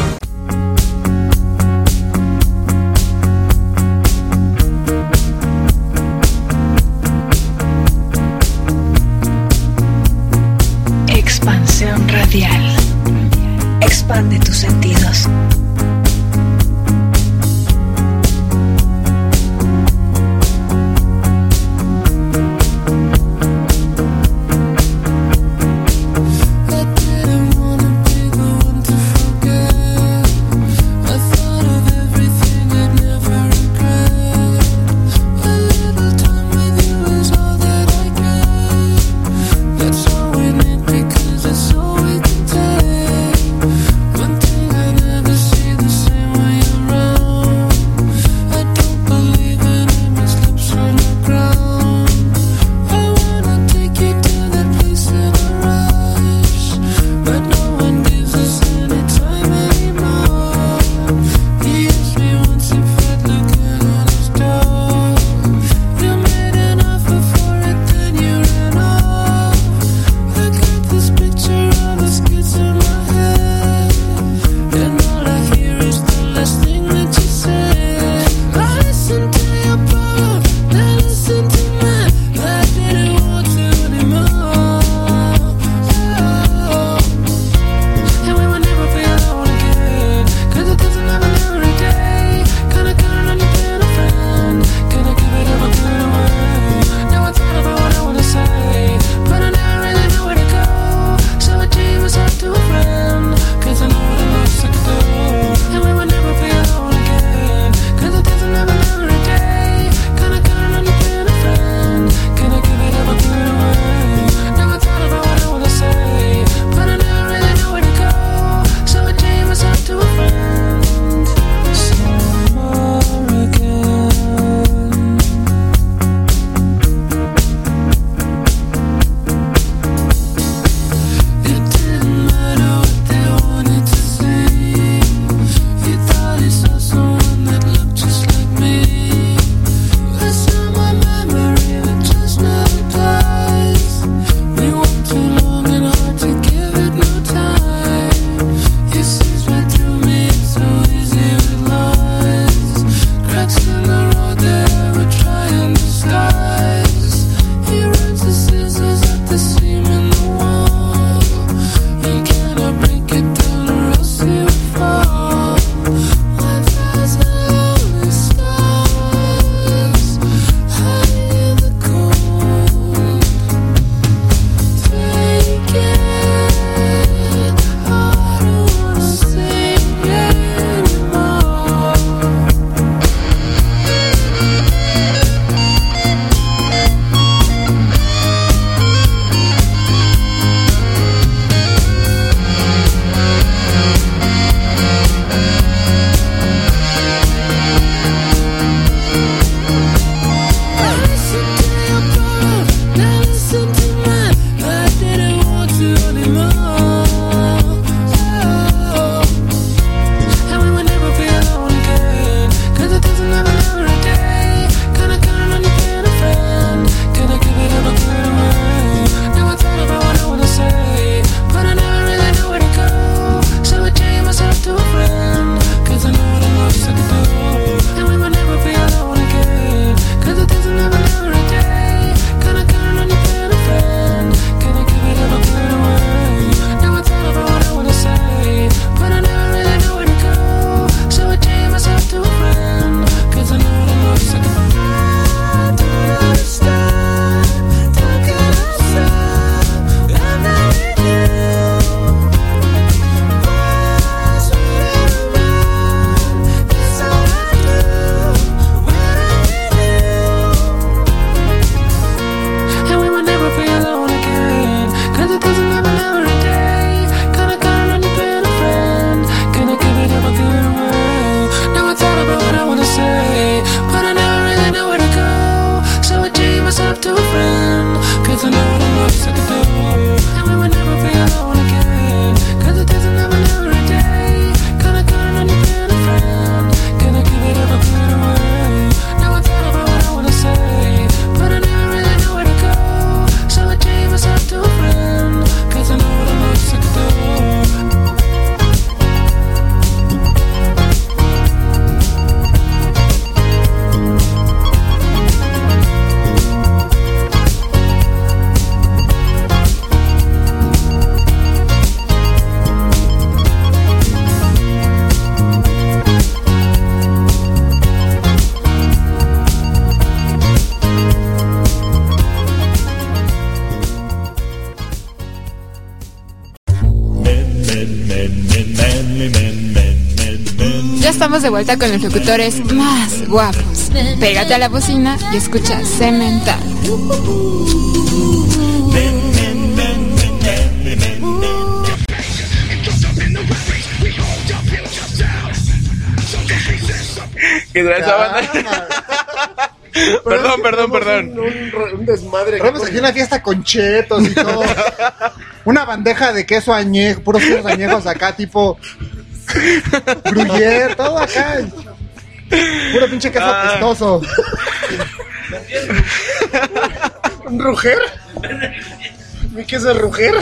J: Expansión radial. Expande tus sentidos.
Q: Estamos de vuelta con los locutores más guapos. Pégate a la bocina y escucha Cemental.
C: ¿Qué tal esa banda? perdón, perdón, perdón.
B: Un, un- un desmadre.
A: Tenemos aquí una fiesta con chetos y todo. Una bandeja de queso añejo, puros quesos añejos acá, tipo. Gruyère, todo acá. Puro pinche queso
B: Ah.
A: apestoso.
B: ¿Un ruger? ¿Mi queso es ruger?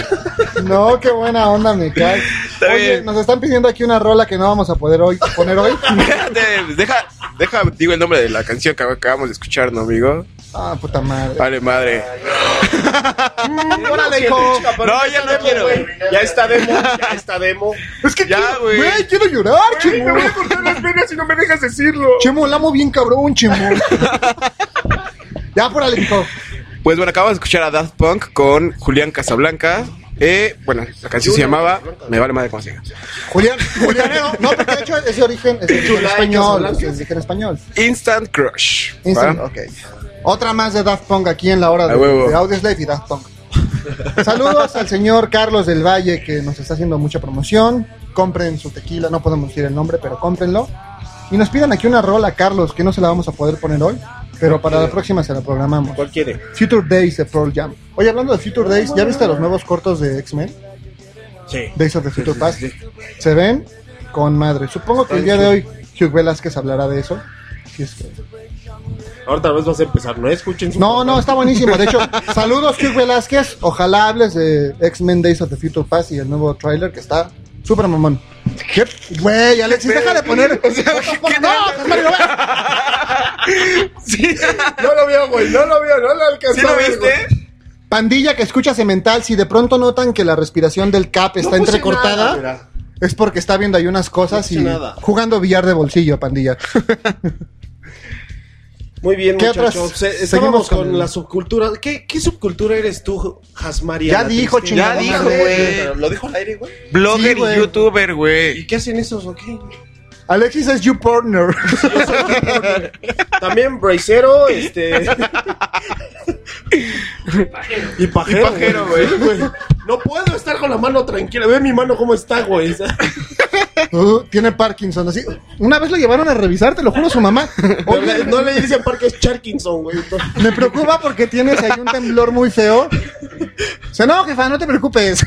A: No, qué buena onda, me cae.
C: Está
A: Oye,
C: bien.
A: nos están pidiendo aquí una rola que no vamos a poder hoy poner hoy.
C: Deja, deja, digo el nombre de la canción que acabamos de escuchar, ¿no, amigo?
A: Ah, puta madre.
C: Vale, madre.
A: Órale, hijo.
C: No, ya no quiero.
B: Ya está demo, ya está demo.
A: Es que
C: Ya,
A: quiero,
C: güey.
A: güey, quiero llorar, Chemo.
B: Me voy a cortar las venas si no me dejas decirlo.
A: Chemo, la amo bien cabrón, Chemo. ya, órale, hijo.
C: Pues bueno, acabamos de escuchar a Daft Punk con Julián Casablanca. Eh, bueno, la canción se llamaba Me vale madre cómo se llama.
A: Julián, Julianero. No, porque de hecho es de origen, es de origen español. Es de origen español.
C: Instant Crush.
A: Instant-
C: ¿va?
A: ok. Otra más de Daft Punk aquí en la hora de, de Audioslave y Daft Punk. Saludos al señor Carlos del Valle que nos está haciendo mucha promoción. Compren su tequila, no podemos decir el nombre, pero cómprenlo. Y nos piden aquí una rola, Carlos, que no se la vamos a poder poner hoy, pero para la próxima se la programamos.
B: ¿Cuál quiere?
A: Future Days de Pearl Jam. Oye, hablando de Future Days, ¿ya viste los nuevos cortos de X-Men?
B: Sí.
A: Days of the Future Past. Se ven con madre. Supongo que el día de hoy Hugh Velázquez hablará de eso. Si es que-
B: Ahora tal vez vas a empezar, ¿no? Escuchen su
A: No, no, está buenísimo. De hecho, saludos Hugh Velázquez. Ojalá hables de X-Men Days of the Future Past y el nuevo tráiler que está súper mamón. ¿Qué? Güey, Alexis, deja de poner... No, Mario,
B: No lo veo, güey, no lo veo, no lo alcanzó.
C: ¿Sí lo viste?
B: güey.
A: Pandilla que escucha Cemental, si de pronto notan que la respiración del Cap está
B: No
A: entrecortada,
B: nada,
A: es porque está viendo ahí unas cosas
B: No
A: y
B: nada.
A: jugando billar de bolsillo, pandilla.
B: Muy bien,
A: ¿Qué
B: muchachos.
A: otras?
B: Se-
A: Seguimos
B: Estábamos
A: con
B: con, la subcultura. ¿Qué, ¿Qué subcultura eres tú, Jasmaria?
A: Ya dijo, chingada
C: Ya dijo, güey.
B: Pero ¿Lo dijo al aire, güey?
C: Blogger
A: Sí,
C: y youtuber, güey.
B: ¿Y qué hacen esos o qué?
A: Alexis es you partner.
B: También bracero, este. y pajero.
C: Y pajero, güey.
B: No puedo estar con la mano tranquila. Ve mi mano cómo está, güey.
A: Uh, tiene Parkinson, así. Una vez lo llevaron a revisar, te lo juro, su mamá.
B: No
A: Oye,
B: le, no le dicen Parque Charkinson, güey.
A: Me preocupa porque tienes ahí un temblor muy feo. O sea, no, jefa, no te preocupes.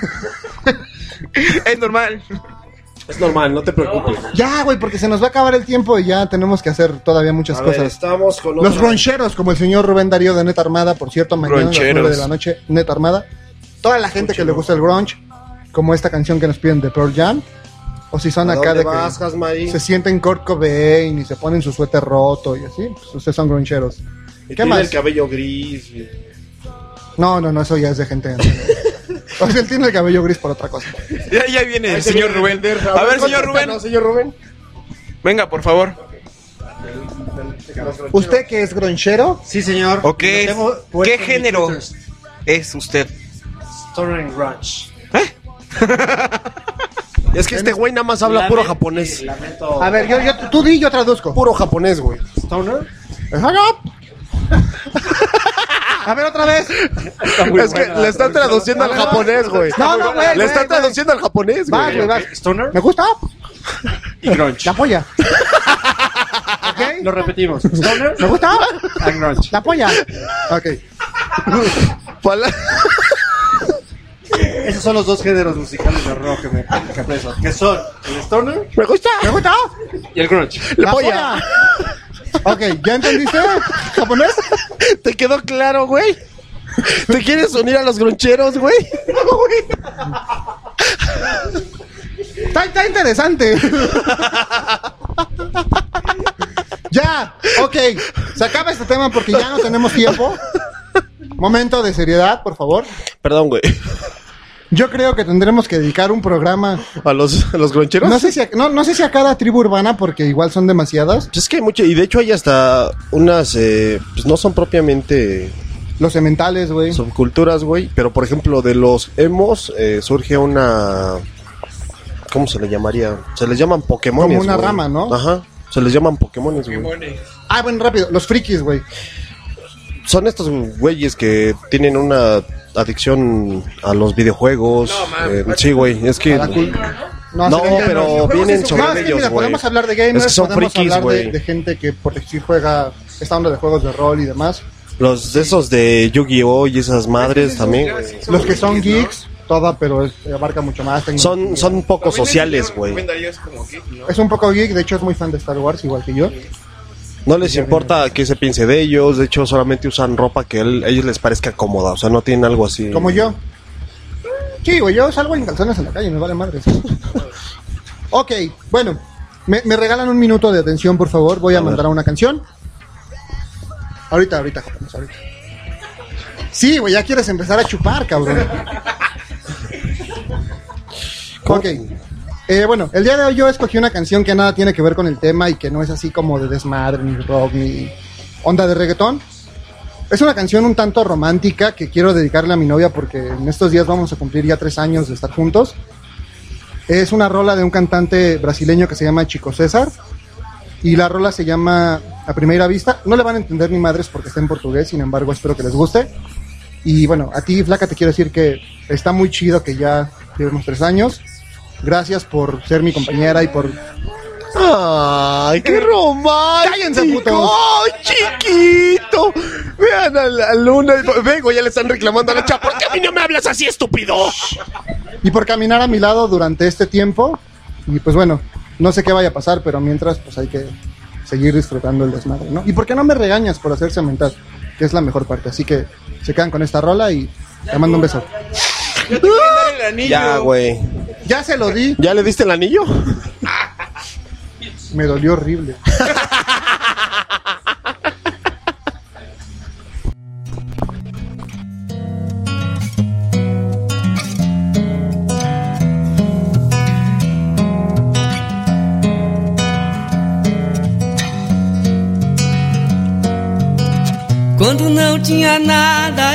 C: Es normal.
B: Es normal, no te preocupes.
A: ya, güey, porque se nos va a acabar el tiempo y ya tenemos que hacer todavía muchas
B: A ver,
A: cosas.
B: estamos con
A: Los groncheros, como el señor Rubén Darío de Neta Armada, por cierto, mañana a las
C: Groncheros.
A: 9 de la noche, Neta Armada. Toda la gente que le gusta el grunge, como esta canción que nos piden de Pearl Jam. O si son
B: ¿A
A: acá de
B: vas,
A: que se sienten Kurt Cobain y se ponen su suéter roto y así, pues ustedes son groncheros.
B: Y
A: ¿Qué
B: tiene
A: más?
B: el cabello gris. y-
A: No, no, no, eso ya es de gente. o sea, él tiene el cabello gris por otra cosa.
C: Ya, ya viene el señor
B: viene
C: Rubén. A ver, señor Rubén.
B: contéstanos, señor Rubén.
C: Venga, por favor.
A: ¿Usted que es gronchero?
G: Sí, señor. Tengo
C: ¿Qué género es usted?
G: Stoner and Grunge.
B: Es que este güey nada más habla puro japonés.
G: Lamento.
A: A ver, yo, yo, tú di, yo traduzco.
B: Puro japonés, güey.
G: Stoner.
A: A ver, otra vez.
B: Es que le están traduciendo al japonés, güey.
A: No, no, güey,
B: Le
A: güey,
B: están
A: güey.
B: traduciendo al japonés,
A: Vas,
B: güey.
A: güey, vas.
G: Stoner
A: ¿Me gusta?
G: y Grunge.
A: La polla. ¿Ok?
G: Lo repetimos. Stoner
A: ¿Me gusta?
G: and Grunge.
A: La polla. Ok.
B: Pala-
G: Esos son los dos géneros musicales de rock que me que aprecio, Que son el Stoner
B: Me gusta.
A: ¿Me gusta?
G: y el Grunge.
A: La polla. Ok, ¿ya entendiste? ¿Japonés?
B: ¿Te quedó claro, güey? ¿Te quieres unir a los groncheros, güey?
A: Está, está interesante. ya, ok. Se acaba este tema porque ya no tenemos tiempo. Momento de seriedad, por favor.
B: Perdón, güey.
A: Yo creo que tendremos que dedicar un programa.
B: ¿A los, a los groncheros?
A: No sé, si a, no, no sé si a cada tribu urbana, porque igual son demasiadas.
B: Pues es que hay mucho, y de hecho hay hasta unas, eh, pues no son propiamente
A: Los cementales, güey.
B: subculturas, güey, pero por ejemplo de los emos eh, surge una ¿Cómo se le llamaría? Se les llaman Pokémon.
A: Como una rama, ¿no?
B: Ajá. Se les llaman Pokémon, güey.
A: Ah, bueno, rápido. Los frikis, güey.
B: Son estos güeyes que tienen una adicción a los videojuegos. Eh, sí, güey. Es que. No, pero vienen
A: No,
B: sobre
A: es que
B: ellos,
A: mira, podemos hablar de gamers,
B: Es que son
A: podemos
B: frikis,
A: hablar de,
B: güey.
A: de gente que por sí juega esta onda de juegos de rol y demás.
B: Los de esos de Yu-Gi-Oh! y esas madres también.
A: Los que son geeks, toda, pero es- abarca mucho más. Tengo-
B: Son, son poco sociales, güey.
A: Es un poco geek, de hecho es muy fan de Star Wars, igual que yo.
B: No les importa qué se piense de ellos, de hecho solamente usan ropa que él- ellos les parezca cómoda, o sea, no tienen algo así.
A: Como yo. Sí, güey, yo salgo en calzones en la calle, me vale madre. ¿sí? ok, bueno, me, me regalan un minuto de atención, por favor. Voy a, mandar a una canción. Ahorita, ahorita, japonés, ahorita. Sí, güey, ya quieres empezar a chupar, cabrón. Ok. Eh, bueno, el día de hoy yo escogí una canción que nada tiene que ver con el tema y que no es así como de desmadre, ni rock, ni onda de reggaetón. Es una canción un tanto romántica que quiero dedicarle a mi novia porque en estos días vamos a cumplir ya tres años de estar juntos. Es una rola de un cantante brasileño que se llama Chico César. Y la rola se llama A Primera Vista. No le van a entender ni madres porque está en portugués, sin embargo espero que les guste. Y bueno, a ti, Flaca, te quiero decir que está muy chido que ya llevemos tres años. Gracias por ser mi compañera y por...
B: ¡Ay, qué romántico!
A: ¡Cállense, putos!
B: ¡Ay, chiquito! Vean a la luna. Vengo, ya le están reclamando a la chava. ¿Por qué a mí no me hablas así, estúpido?
A: y por caminar a mi lado durante este tiempo. Y pues bueno, no sé qué vaya a pasar, pero mientras pues hay que seguir disfrutando el desmadre, ¿no? Y por qué no me regañas por hacerse mental, que es la mejor parte. Así que se quedan con esta rola y te mando un beso.
B: Ya, güey.
A: Ya se lo di.
B: ¿Ya le diste el anillo?
A: Me dolió horrible.
R: Quando não tinha nada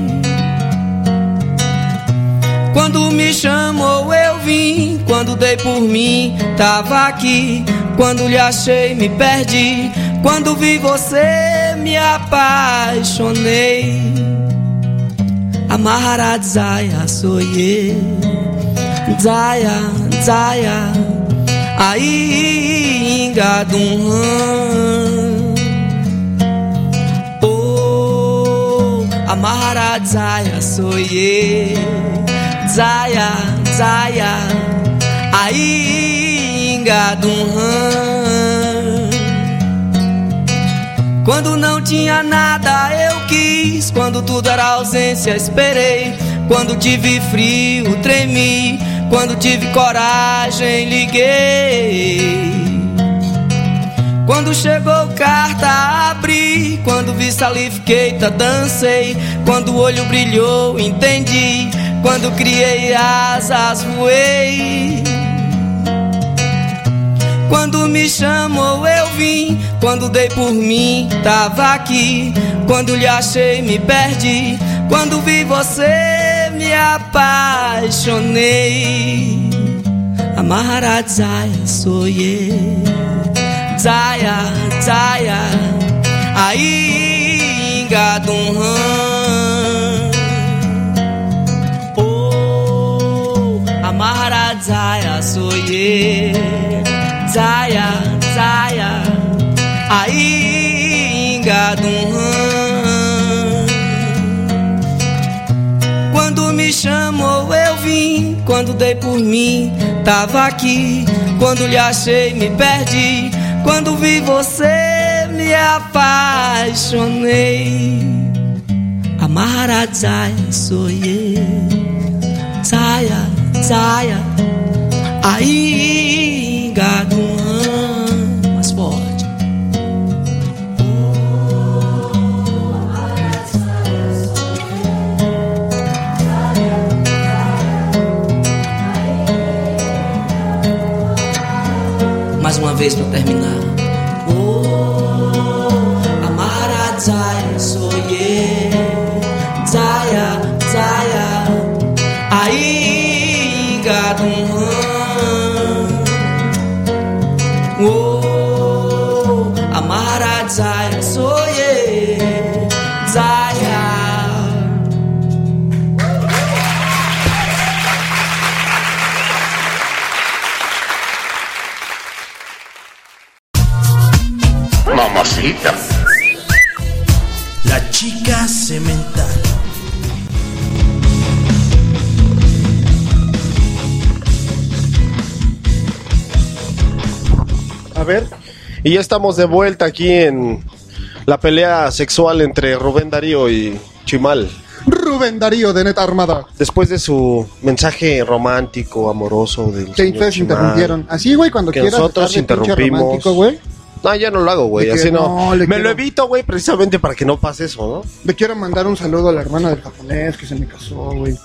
R: Quando me chamou eu vim, quando dei por mim tava aqui, quando lhe achei me perdi, quando vi você me apaixonei. Amarra Zaya soye, Zaya, Zaya, aí engadum. Oh, Amarra Zaya soye. Zaya, Zaya, aí engadum. Quando não tinha nada eu quis, quando tudo era ausência esperei, quando tive frio tremi, quando tive coragem liguei. Quando chegou carta abri, quando vi salifiqueita dancei, quando o olho brilhou entendi, quando criei asas voei. Quando me chamou eu vim, quando dei por mim tava aqui, quando lhe achei me perdi, quando vi você me apaixonei. Amarra Zaya soye, Zaya, Zaya, aí engadum. Zaya soye, Zaya, Zaya, aí engadum. Quando me chamou eu vim, quando dei por mim tava aqui, quando lhe achei me perdi, quando vi você me apaixonei. Amarra Zaya soye, saia aí engado mais forte. Mais uma vez para terminar. Oh, amar a so
S: yeah.
T: La chica cemental.
B: A ver. Y ya estamos de vuelta aquí en la pelea sexual entre Rubén Darío y Chimal.
A: Rubén Darío de Neta Armada.
B: Después de su mensaje romántico, amoroso del
A: Que
B: señor
A: ustedes
B: Chimal,
A: interrumpieron. Así, güey, cuando
B: que
A: quieras.
B: nosotros
A: pinche
B: interrumpimos.
A: romántico, güey.
B: No, ya no lo hago, güey. Así no.
A: no,
B: Me
A: quiero-
B: lo evito, güey, precisamente para que no pase eso, ¿no?
A: Le quiero mandar un saludo a la hermana del japonés que se me casó, güey.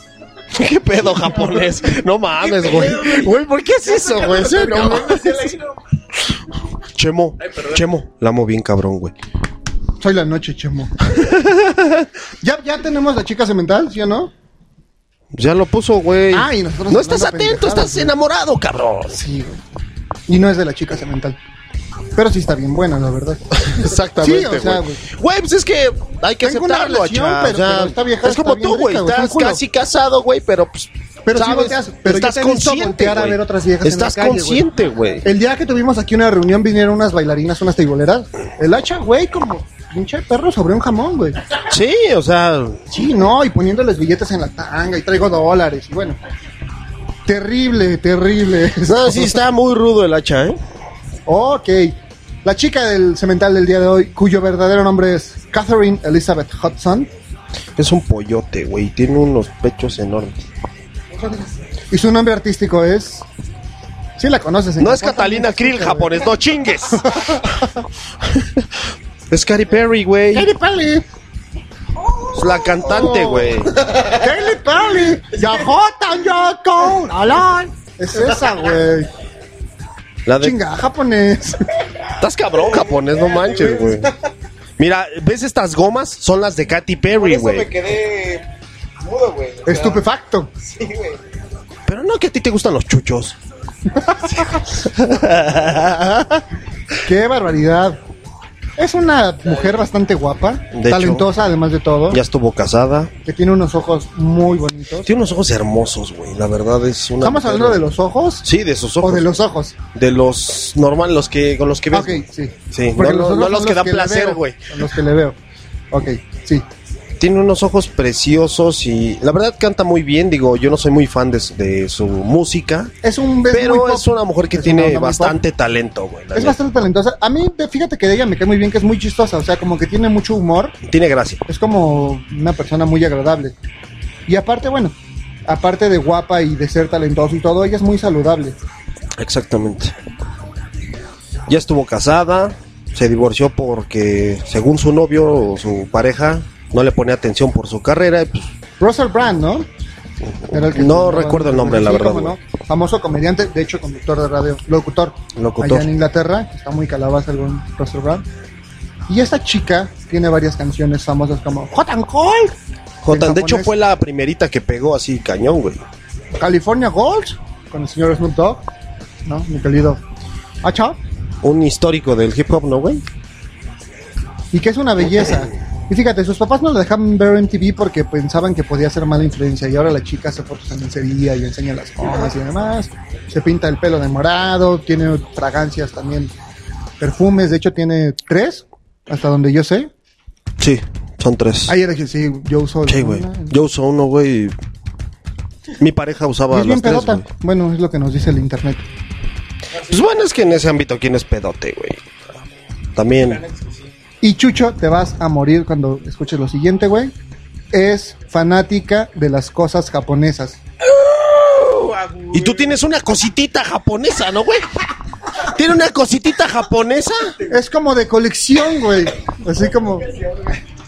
B: ¿Qué pedo japonés? No mames, güey. Güey, ¿por qué es eso, güey? ¿En serio? Chemo, Chemo, la amo bien cabrón, güey.
A: Soy la noche, chemo. ¿Ya, ¿Ya tenemos la chica cemental, sí o no?
B: Ya lo puso, güey.
A: Ah, y nosotros
B: No estás atento, estás
A: güey.
B: enamorado, cabrón.
A: Sí, güey. Y no es de la chica cemental. Pero sí está bien buena, la verdad.
B: Exactamente,
A: Sí, o sea,
B: güey. Güey, pues es que hay que
A: Tengo una
B: aceptarlo,
A: relación, pero-
B: o sea,
A: pero esta vieja
B: Es como
A: está bien
B: tú, güey.
A: rica, güey,
B: Estás
A: culo.
B: casi casado, güey, pero pues.
A: Pero sí
B: ¿sabes?
A: volteas, pero
B: estás
A: yo te he visto
B: consciente,
A: voltear a
B: güey.
A: ver otras viejas en
B: Estás consciente, güey.
A: El día que tuvimos aquí una reunión vinieron unas bailarinas, unas teiboleras. El hacha, güey, como pinche perro sobre un jamón, güey.
B: Sí, o sea.
A: Sí, no, y poniéndoles billetes en la tanga y traigo dólares y bueno. Terrible, terrible.
B: No, sí, está muy rudo el hacha, ¿eh?
A: Ok. La chica del cemental del día de hoy, cuyo verdadero nombre es Catherine Elizabeth Hudson,
B: Es un pollote, güey. Tiene unos pechos enormes.
A: y su nombre artístico es... Sí la conoces. en
B: No es Catalina Krill japonés, no chingues. es Katy Perry, güey.
A: Katy Perry.
B: Es la cantante,
A: Oh.
B: güey.
A: Katy Perry. Yahota Yoko. Alan. Es esa, güey.
B: La de...
A: Chinga, japonés.
B: Estás cabrón, japonés, no manches, güey. Mira, ¿ves estas gomas? Son las de Katy Perry, güey.
C: quedé mudo, güey.
A: Estupefacto.
C: Sí, güey.
B: Pero no que a ti te gustan los chuchos.
A: Qué barbaridad. Es una mujer bastante guapa,
B: De
A: talentosa además de todo,
B: Ya estuvo casada.
A: que tiene unos ojos muy bonitos.
B: Tiene unos ojos hermosos, güey. La verdad es una.
A: ¿Estamos hablando de los ojos
B: Sí, de sus ojos.
A: o de los ojos?
B: De los normal, los que con los que ves.
A: Ok, sí.
B: Sí,
A: Porque
B: no, los que
A: le
B: placer,
A: veo,
B: güey.
A: Los que le veo. Ok, sí.
B: Tiene unos ojos preciosos y la verdad canta muy bien. Digo, yo no soy muy fan de, de su música,
A: Es un es
B: pero es una mujer que
A: Es
B: tiene bastante talento, güey.
A: Es
B: neta.
A: bastante talentosa. A mí, fíjate que de ella me cae muy bien, que es muy chistosa. O sea, como que tiene mucho humor.
B: Tiene gracia.
A: Es como una persona muy agradable. Y aparte, bueno, aparte de guapa y de ser talentoso y todo, ella es muy saludable.
B: Exactamente. Ya estuvo casada, se divorció porque, según su novio o su pareja, no le ponía atención por su carrera. y, pues,
A: Russell Brand, ¿no? Era el que
B: No recuerdo el nombre, la verdad,
A: no. Famoso comediante, de hecho, conductor de radio, locutor.
B: Locutor.
A: Allá en Inglaterra, está muy calabaza el buen Russell Brand. Y esta chica tiene varias canciones famosas como Hot and Cold,
B: de hecho fue la primerita que pegó así cañón, güey.
A: California Gold, con el señor Snoop Dogg, ¿no? Mi querido Acha.
B: Un histórico del hip hop, ¿no, güey?
A: y que es una belleza. Y fíjate, sus papás no la dejaban ver en TV porque pensaban que podía ser mala influencia. Y ahora la chica hace fotos en lencería y enseña las gomas y demás. Se pinta el pelo de morado, tiene fragancias también, perfumes. De hecho, tiene tres, hasta donde yo sé.
B: Sí, son tres.
A: Ayer dije, sí, yo uso.
B: Sí, güey. Yo uso uno, güey. Mi pareja
A: Y
B: usaba
A: es bien
B: las tres,
A: pedota. Bueno, es lo que nos dice el internet.
B: Pues bueno, es que en ese ámbito, ¿quién es pedote, güey? También.
A: Y Chucho, te vas a morir cuando escuches lo siguiente, güey. Es fanática de las cosas japonesas.
B: Y tú tienes una cositita japonesa, ¿no, güey? ¿Tiene una cositita japonesa?
A: Es como de colección, güey. Así como.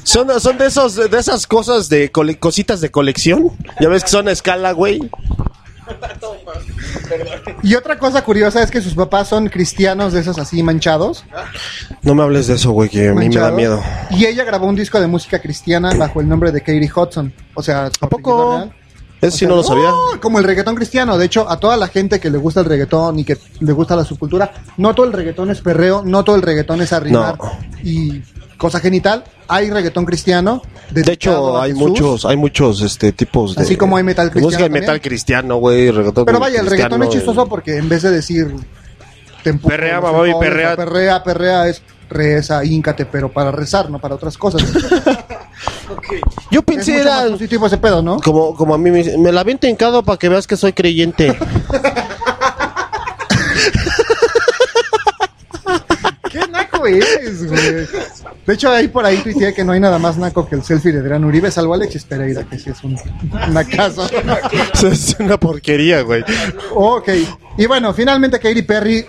B: Son, son de esos, de esas cosas de cole- cositas de colección. Ya ves que son a escala, güey.
A: Y otra cosa curiosa es que sus papás son cristianos de esos así manchados.
B: No me hables de eso, güey, que a mí me da miedo.
A: Y ella grabó un disco de música cristiana bajo el nombre de Katie Hudson. O sea, ¿a poco?
B: Eso sí no lo sabía.
A: Como el reggaetón cristiano. De hecho, a toda la gente que le gusta el reggaetón y que le gusta la subcultura, no todo el reggaetón es perreo, no todo el reggaetón es arrimar y cosa genital. Hay reggaetón cristiano.
B: De hecho, hay muchos, hay muchos este tipos de
A: Así como hay metal cristiano
B: Música de
A: también.
B: metal cristiano, güey, reggaetón
A: Pero vaya, el reggaetón es
B: cristiano,
A: chistoso porque en vez de decir te empujo,
B: Perrea,
A: no sé,
B: mamá, y perrea.
A: perrea, perrea es reza, híncate, pero para rezar, no para otras cosas.
B: Yo pensé
A: es
B: era
A: positivo ese pedo, ¿no?
B: como como a mí me, me la aviento hincado para que veas que soy creyente.
A: ¿Qué naco eres, güey? De hecho, ahí por ahí tuiteé que no hay nada más naco que el selfie de Adrián Uribe, salvo Alexis Pereira, que sí es un nacazo.
B: es una porquería, güey.
A: ok. Y bueno, finalmente Katy Perry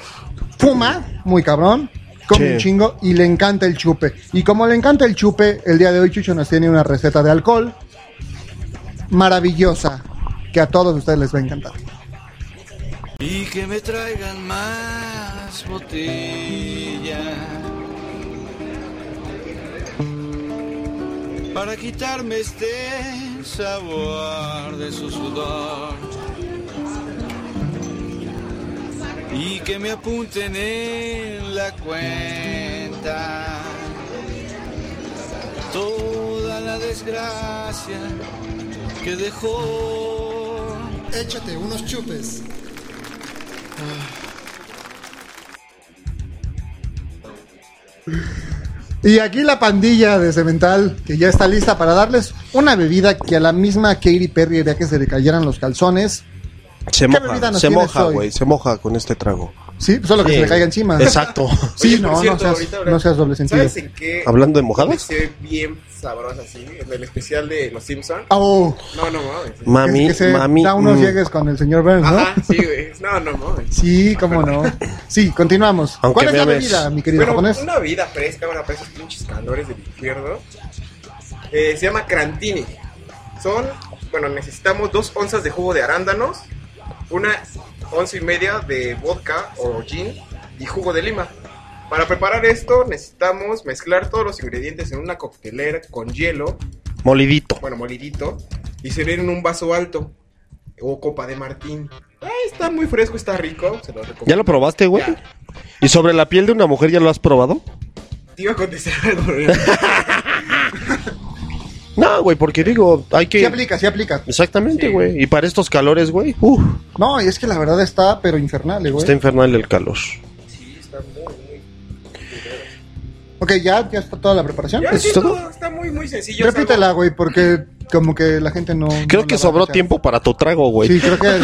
A: fuma, muy cabrón, come
B: Sí.
A: un chingo y le encanta el chupe. Y como le encanta el chupe, el día de hoy Chucho nos tiene una receta de alcohol maravillosa que a todos ustedes les va a encantar.
K: Y que me traigan más botella para quitarme este sabor de su sudor. Y que me apunten en la cuenta toda la desgracia que dejó.
A: Échate unos chupes. Y aquí la pandilla de Cemental, que ya está lista para darles una bebida que a la misma Katy Perry haría que se le cayeran los calzones.
B: Se
A: ¿Qué bebida
B: moja,
A: nos
B: se moja, güey, se moja con este trago.
A: Sí, solo que
B: Sí.
A: se le caiga encima.
B: Exacto.
A: Sí,
C: Oye,
A: no,
C: cierto,
A: no, seas,
C: ahorita, ahora-
A: no seas doble sentido.
C: ¿Sabes en qué?
B: ¿Hablando de mojadas?
C: Se ve bien sabrosa así, en el especial de Los Simpsons.
A: Oh.
C: No, no mames.
B: Mami,
A: que se
B: mami.
A: da unos
B: mm.
A: llegues con el señor Burns, ¿no?
C: Ajá, sí, güey. No, no mames.
A: Sí, cómo no. Sí, continuamos.
B: Aunque
A: ¿Cuál es la bebida, mi querido
C: Bueno,
A: japonés?
C: una bebida fresca, bueno, para esos pinches calores del infierno. Eh, se llama Crantini. Son, bueno, necesitamos dos onzas de jugo de arándanos, una once y media de vodka o gin y jugo de lima. Para preparar esto necesitamos mezclar todos los ingredientes en una coctelera con hielo,
B: Molidito.
C: bueno, molidito, y servir en un vaso alto o copa de martín. Está muy fresco, está rico, se lo recomiendo.
B: ¿Ya lo probaste, güey? ¿Y sobre la piel de una mujer ya lo has probado?
C: Te iba a contestar algo.
B: No, güey, porque digo, hay que...
A: Sí aplica, sí aplica.
B: Exactamente, güey. Y para estos calores, güey, uf,
A: No, y es que la verdad está, pero infernal, güey.
B: está infernal el calor.
A: Ok, ya, ya está toda la preparación.
C: Ya,
A: ¿Eso
C: sí,
A: es todo?
C: todo está muy, muy sencillo.
A: Repítela, güey, porque como que la gente no.
B: Creo
A: no
B: que sobró tiempo para tu trago, güey.
A: Sí, creo que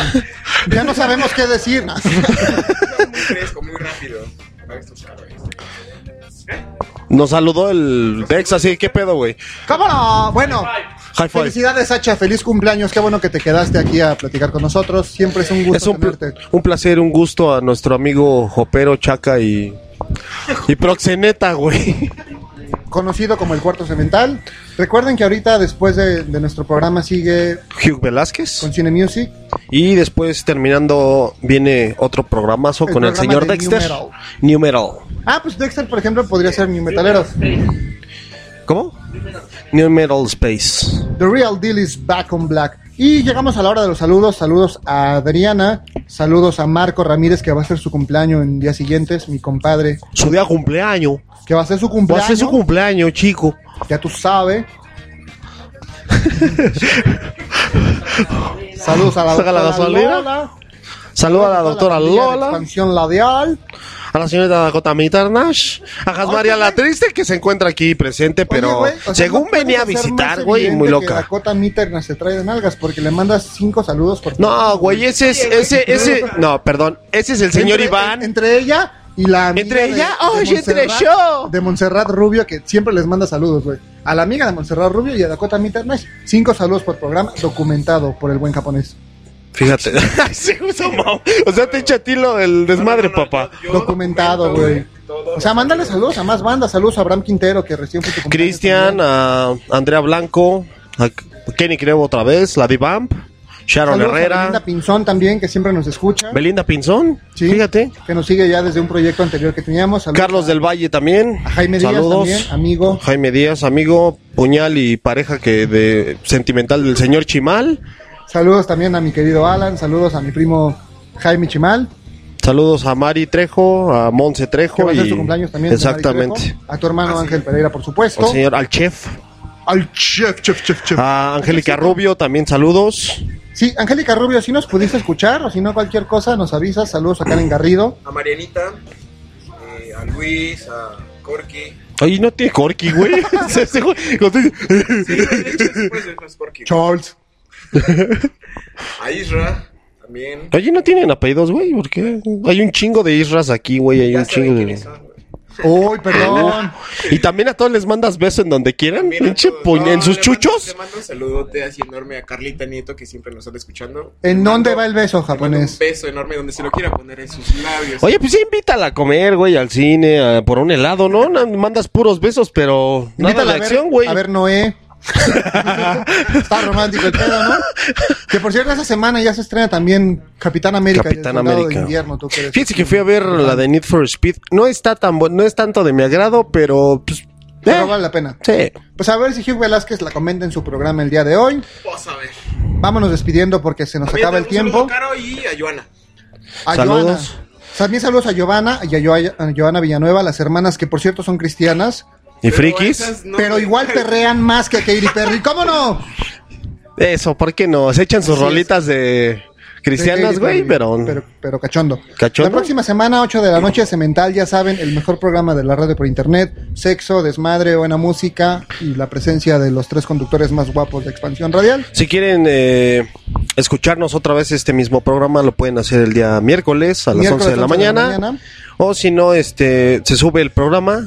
A: ya no sabemos qué decir.
C: muy fresco, muy rápido. Para estos calores.
B: Nos saludó el Dex, así, ¿qué pedo, güey?
A: ¿Cómo no? Bueno,
B: High five.
A: felicidades, Sacha. Feliz cumpleaños. Qué bueno que te quedaste aquí a platicar con nosotros. Siempre es un gusto
B: Es un, pl-
A: tenerte.
B: un placer, un gusto a nuestro amigo Jopero, Chaca y... Y Proxeneta, güey.
A: Conocido como el Cuarto Cemental. Recuerden que ahorita, después de, de nuestro programa, sigue
B: Hugh Velázquez.
A: con Cine Music.
B: Y después terminando viene otro programazo
A: El
B: con el señor
A: de
B: Dexter.
A: New Metal.
B: New Metal.
A: Ah, pues Dexter, por ejemplo, podría ser New Metaleros.
B: ¿Cómo? New Metal Space.
A: The Real Deal is Back on Black. Y llegamos a la hora de los saludos. Saludos a Adriana. Saludos a Marco Ramírez, que va a ser su cumpleaños en días siguientes. Mi compadre,
B: Su día cumpleaños.
A: Que va a ser su
B: Va a
A: cumpleaños.
B: ser su cumpleaños, chico.
A: Ya tú sabes. Saludos a la
B: Saca la
A: doctora
B: gasolina.
A: Lola.
B: Saluda a la doctora Lola.
A: Expansión labial.
B: A la señorita Dakota Mitarnash. A Jasmaria la Triste, que se encuentra aquí presente, pero
A: Oye, güey, o sea,
B: según
A: no
B: venía a visitar, güey, muy
A: que
B: loca.
A: Dakota Mitterna se trae de nalgas porque le mandas cinco saludos por
B: No, güey, ese es, ese, ese, no, perdón, ese es el señor
A: Entre-
B: Iván.
A: Entre ella y la amiga
B: Entre
A: de-
B: ella,
A: de
B: oye, entre
A: Montserrat-
B: yo.
A: De Montserrat Rubio, que siempre les manda saludos, güey. A la amiga de Montserrat Rubio y a Dakota Mitternash. Cinco saludos por programa, documentado por el buen japonés.
B: Fíjate. Sí, o sea, te echa a ti lo del desmadre, papá.
A: documentado, güey. O sea, mándale saludos a más bandas. Saludos a Abraham Quintero, que recién fue tu
B: Cristian, a Andrea Blanco, a Kenny Creo otra vez, la Divamp, Sharon
A: Saludos
B: Herrera.
A: Belinda Pinzón también, que siempre nos escucha.
B: Belinda Pinzón,
A: Sí,
B: fíjate.
A: Que nos sigue ya desde un proyecto anterior que teníamos. Saludos
B: Carlos del Valle también.
A: a Jaime Díaz también, amigo.
B: Jaime Díaz, amigo, puñal y pareja que de sentimental del señor Chimal.
A: Saludos también a mi querido Alan. Saludos a mi primo Jaime Chimal.
B: Saludos a Mari Trejo, a Monse Trejo.
A: Que va a ser
B: y-
A: su cumpleaños también. de Mari
B: Exactamente.
A: Trejo. A tu hermano Ángel Pereira, por supuesto.
B: Al señor, al chef.
A: Al chef, chef, chef, chef.
B: A Angélica Rubio, también saludos.
A: Sí, Angélica Rubio, si nos pudiste escuchar o si no cualquier cosa, nos avisas. Saludos a Karen Garrido.
C: A Marianita, eh, a Luis, a Corky.
B: Ay, no tiene Corky, güey.
C: Sí, de hecho, sí, pues, es Corky.
A: Charles.
C: A Isra, también.
B: Oye, no tienen apellidos, güey, ¿por qué? Hay un chingo de isras aquí, güey, hay un chingo de...
A: Uy, perdón.
B: Y también a todos les mandas besos en donde quieran, pinche en sus
C: le
B: chuchos.
C: Mando, le mando un saludote así enorme a Carlita Nieto, que siempre nos está escuchando.
A: ¿En dónde va el beso,
C: mando
A: japonés?
C: Un beso enorme donde se lo quiera poner en sus labios.
B: Oye, pues sí, invítala a comer, güey, al cine, a- por un helado, ¿no? Mandas puros besos, pero nada
A: Invítala
B: de
A: a ver,
B: acción, güey.
A: a ver Noé. Está romántico el pedo, ¿no? Que por cierto, esa semana ya se estrena también Capitán América.
B: Capitán
A: de
B: América.
A: invierno, tú
B: Fíjense que fui a ver la de Need for Speed. No está tan bueno, no es tanto de mi agrado, pero pues,
A: Pero
B: eh,
A: vale la pena.
B: sí.
A: Pues a ver si Hugh Velázquez la comenta en su programa el día de hoy.
C: Vamos a ver.
A: Vámonos despidiendo porque se nos
C: También
A: acaba el tiempo.
C: a Caro y a Joana.
A: A
B: Saludos.
A: Joana. También saludos a Giovanna y a Jo- a Joana Villanueva, las hermanas que por cierto son cristianas.
B: ¿Y frikis?
C: esas no-
A: Pero igual perrean más que Katy Perry. ¿Cómo no?
B: Eso, ¿por qué no? Se echan sus
A: Así es.
B: rolitas de cristianas, güey, pero...
A: pero. Pero cachondo.
B: ¿Cachondo?
A: La próxima semana, 8 de la noche, Cemental, ya saben, el mejor programa de la radio por internet. Sexo, desmadre, buena música y la presencia de los tres conductores más guapos de Expansión Radial.
B: Si quieren eh, escucharnos otra vez este mismo programa, lo pueden hacer el día miércoles a las
A: Miércoles,
B: 11 de la
A: 11 de la
B: mañana.
A: mañana.
B: O si no, este, se sube el programa.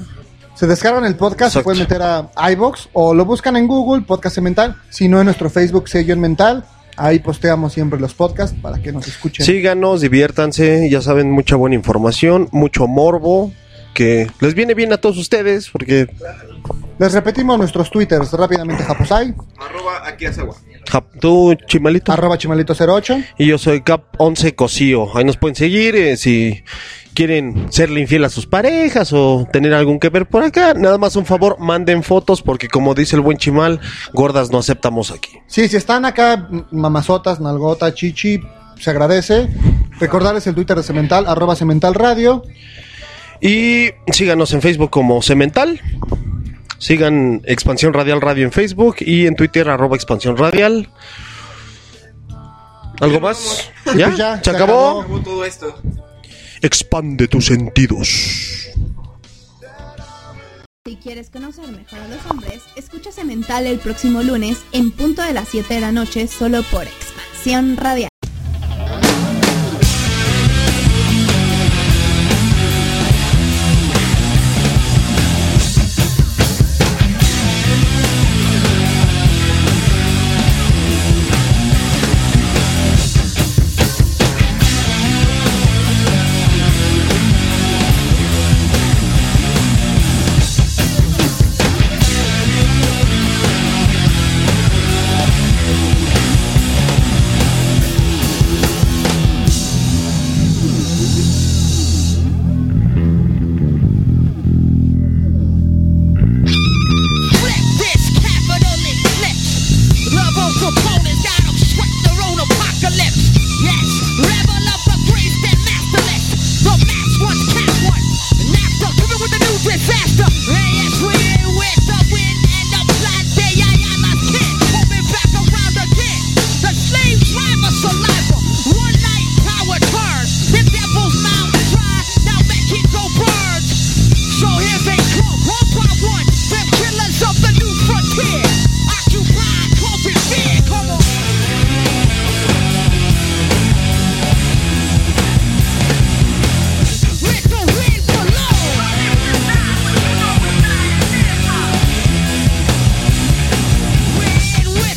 A: Se descargan el podcast, se pueden meter a iBox o lo buscan en Google, Podcast Cemental. Si no, en nuestro Facebook, Sello en Mental. Ahí posteamos siempre los podcasts para que nos escuchen.
B: Síganos, diviértanse, ya saben, mucha buena información, mucho morbo, que les viene bien a todos ustedes, porque
A: Les repetimos nuestros twitters rápidamente, Japosai,
C: Arroba aquí Asagua.
B: ja, tú, Chimalito,
A: arroba chimalito08.
B: y yo soy Cap11 Cosío. Ahí nos pueden seguir eh, si quieren serle infiel a sus parejas o tener algún que ver por acá. Nada más un favor, manden fotos, porque como dice el buen Chimal, gordas no aceptamos aquí.
A: Sí, si están acá, mamazotas, nalgota, chichi, se agradece. Recordarles el Twitter de Cemental, arroba Cemental Radio.
B: Y síganos en Facebook como Cemental. Sigan Expansión Radial Radio en Facebook y en Twitter arroba Expansión Radial. ¿Algo más?
A: Y
B: ¿Ya?
A: pues ya,
B: ¿Se
A: se
B: acabó?
C: Acabó todo esto.
B: Expande tus sentidos.
U: Si quieres conocer mejor a los hombres, escucha Cemental el próximo lunes en punto de las 7 de la noche solo por Expansión Radial.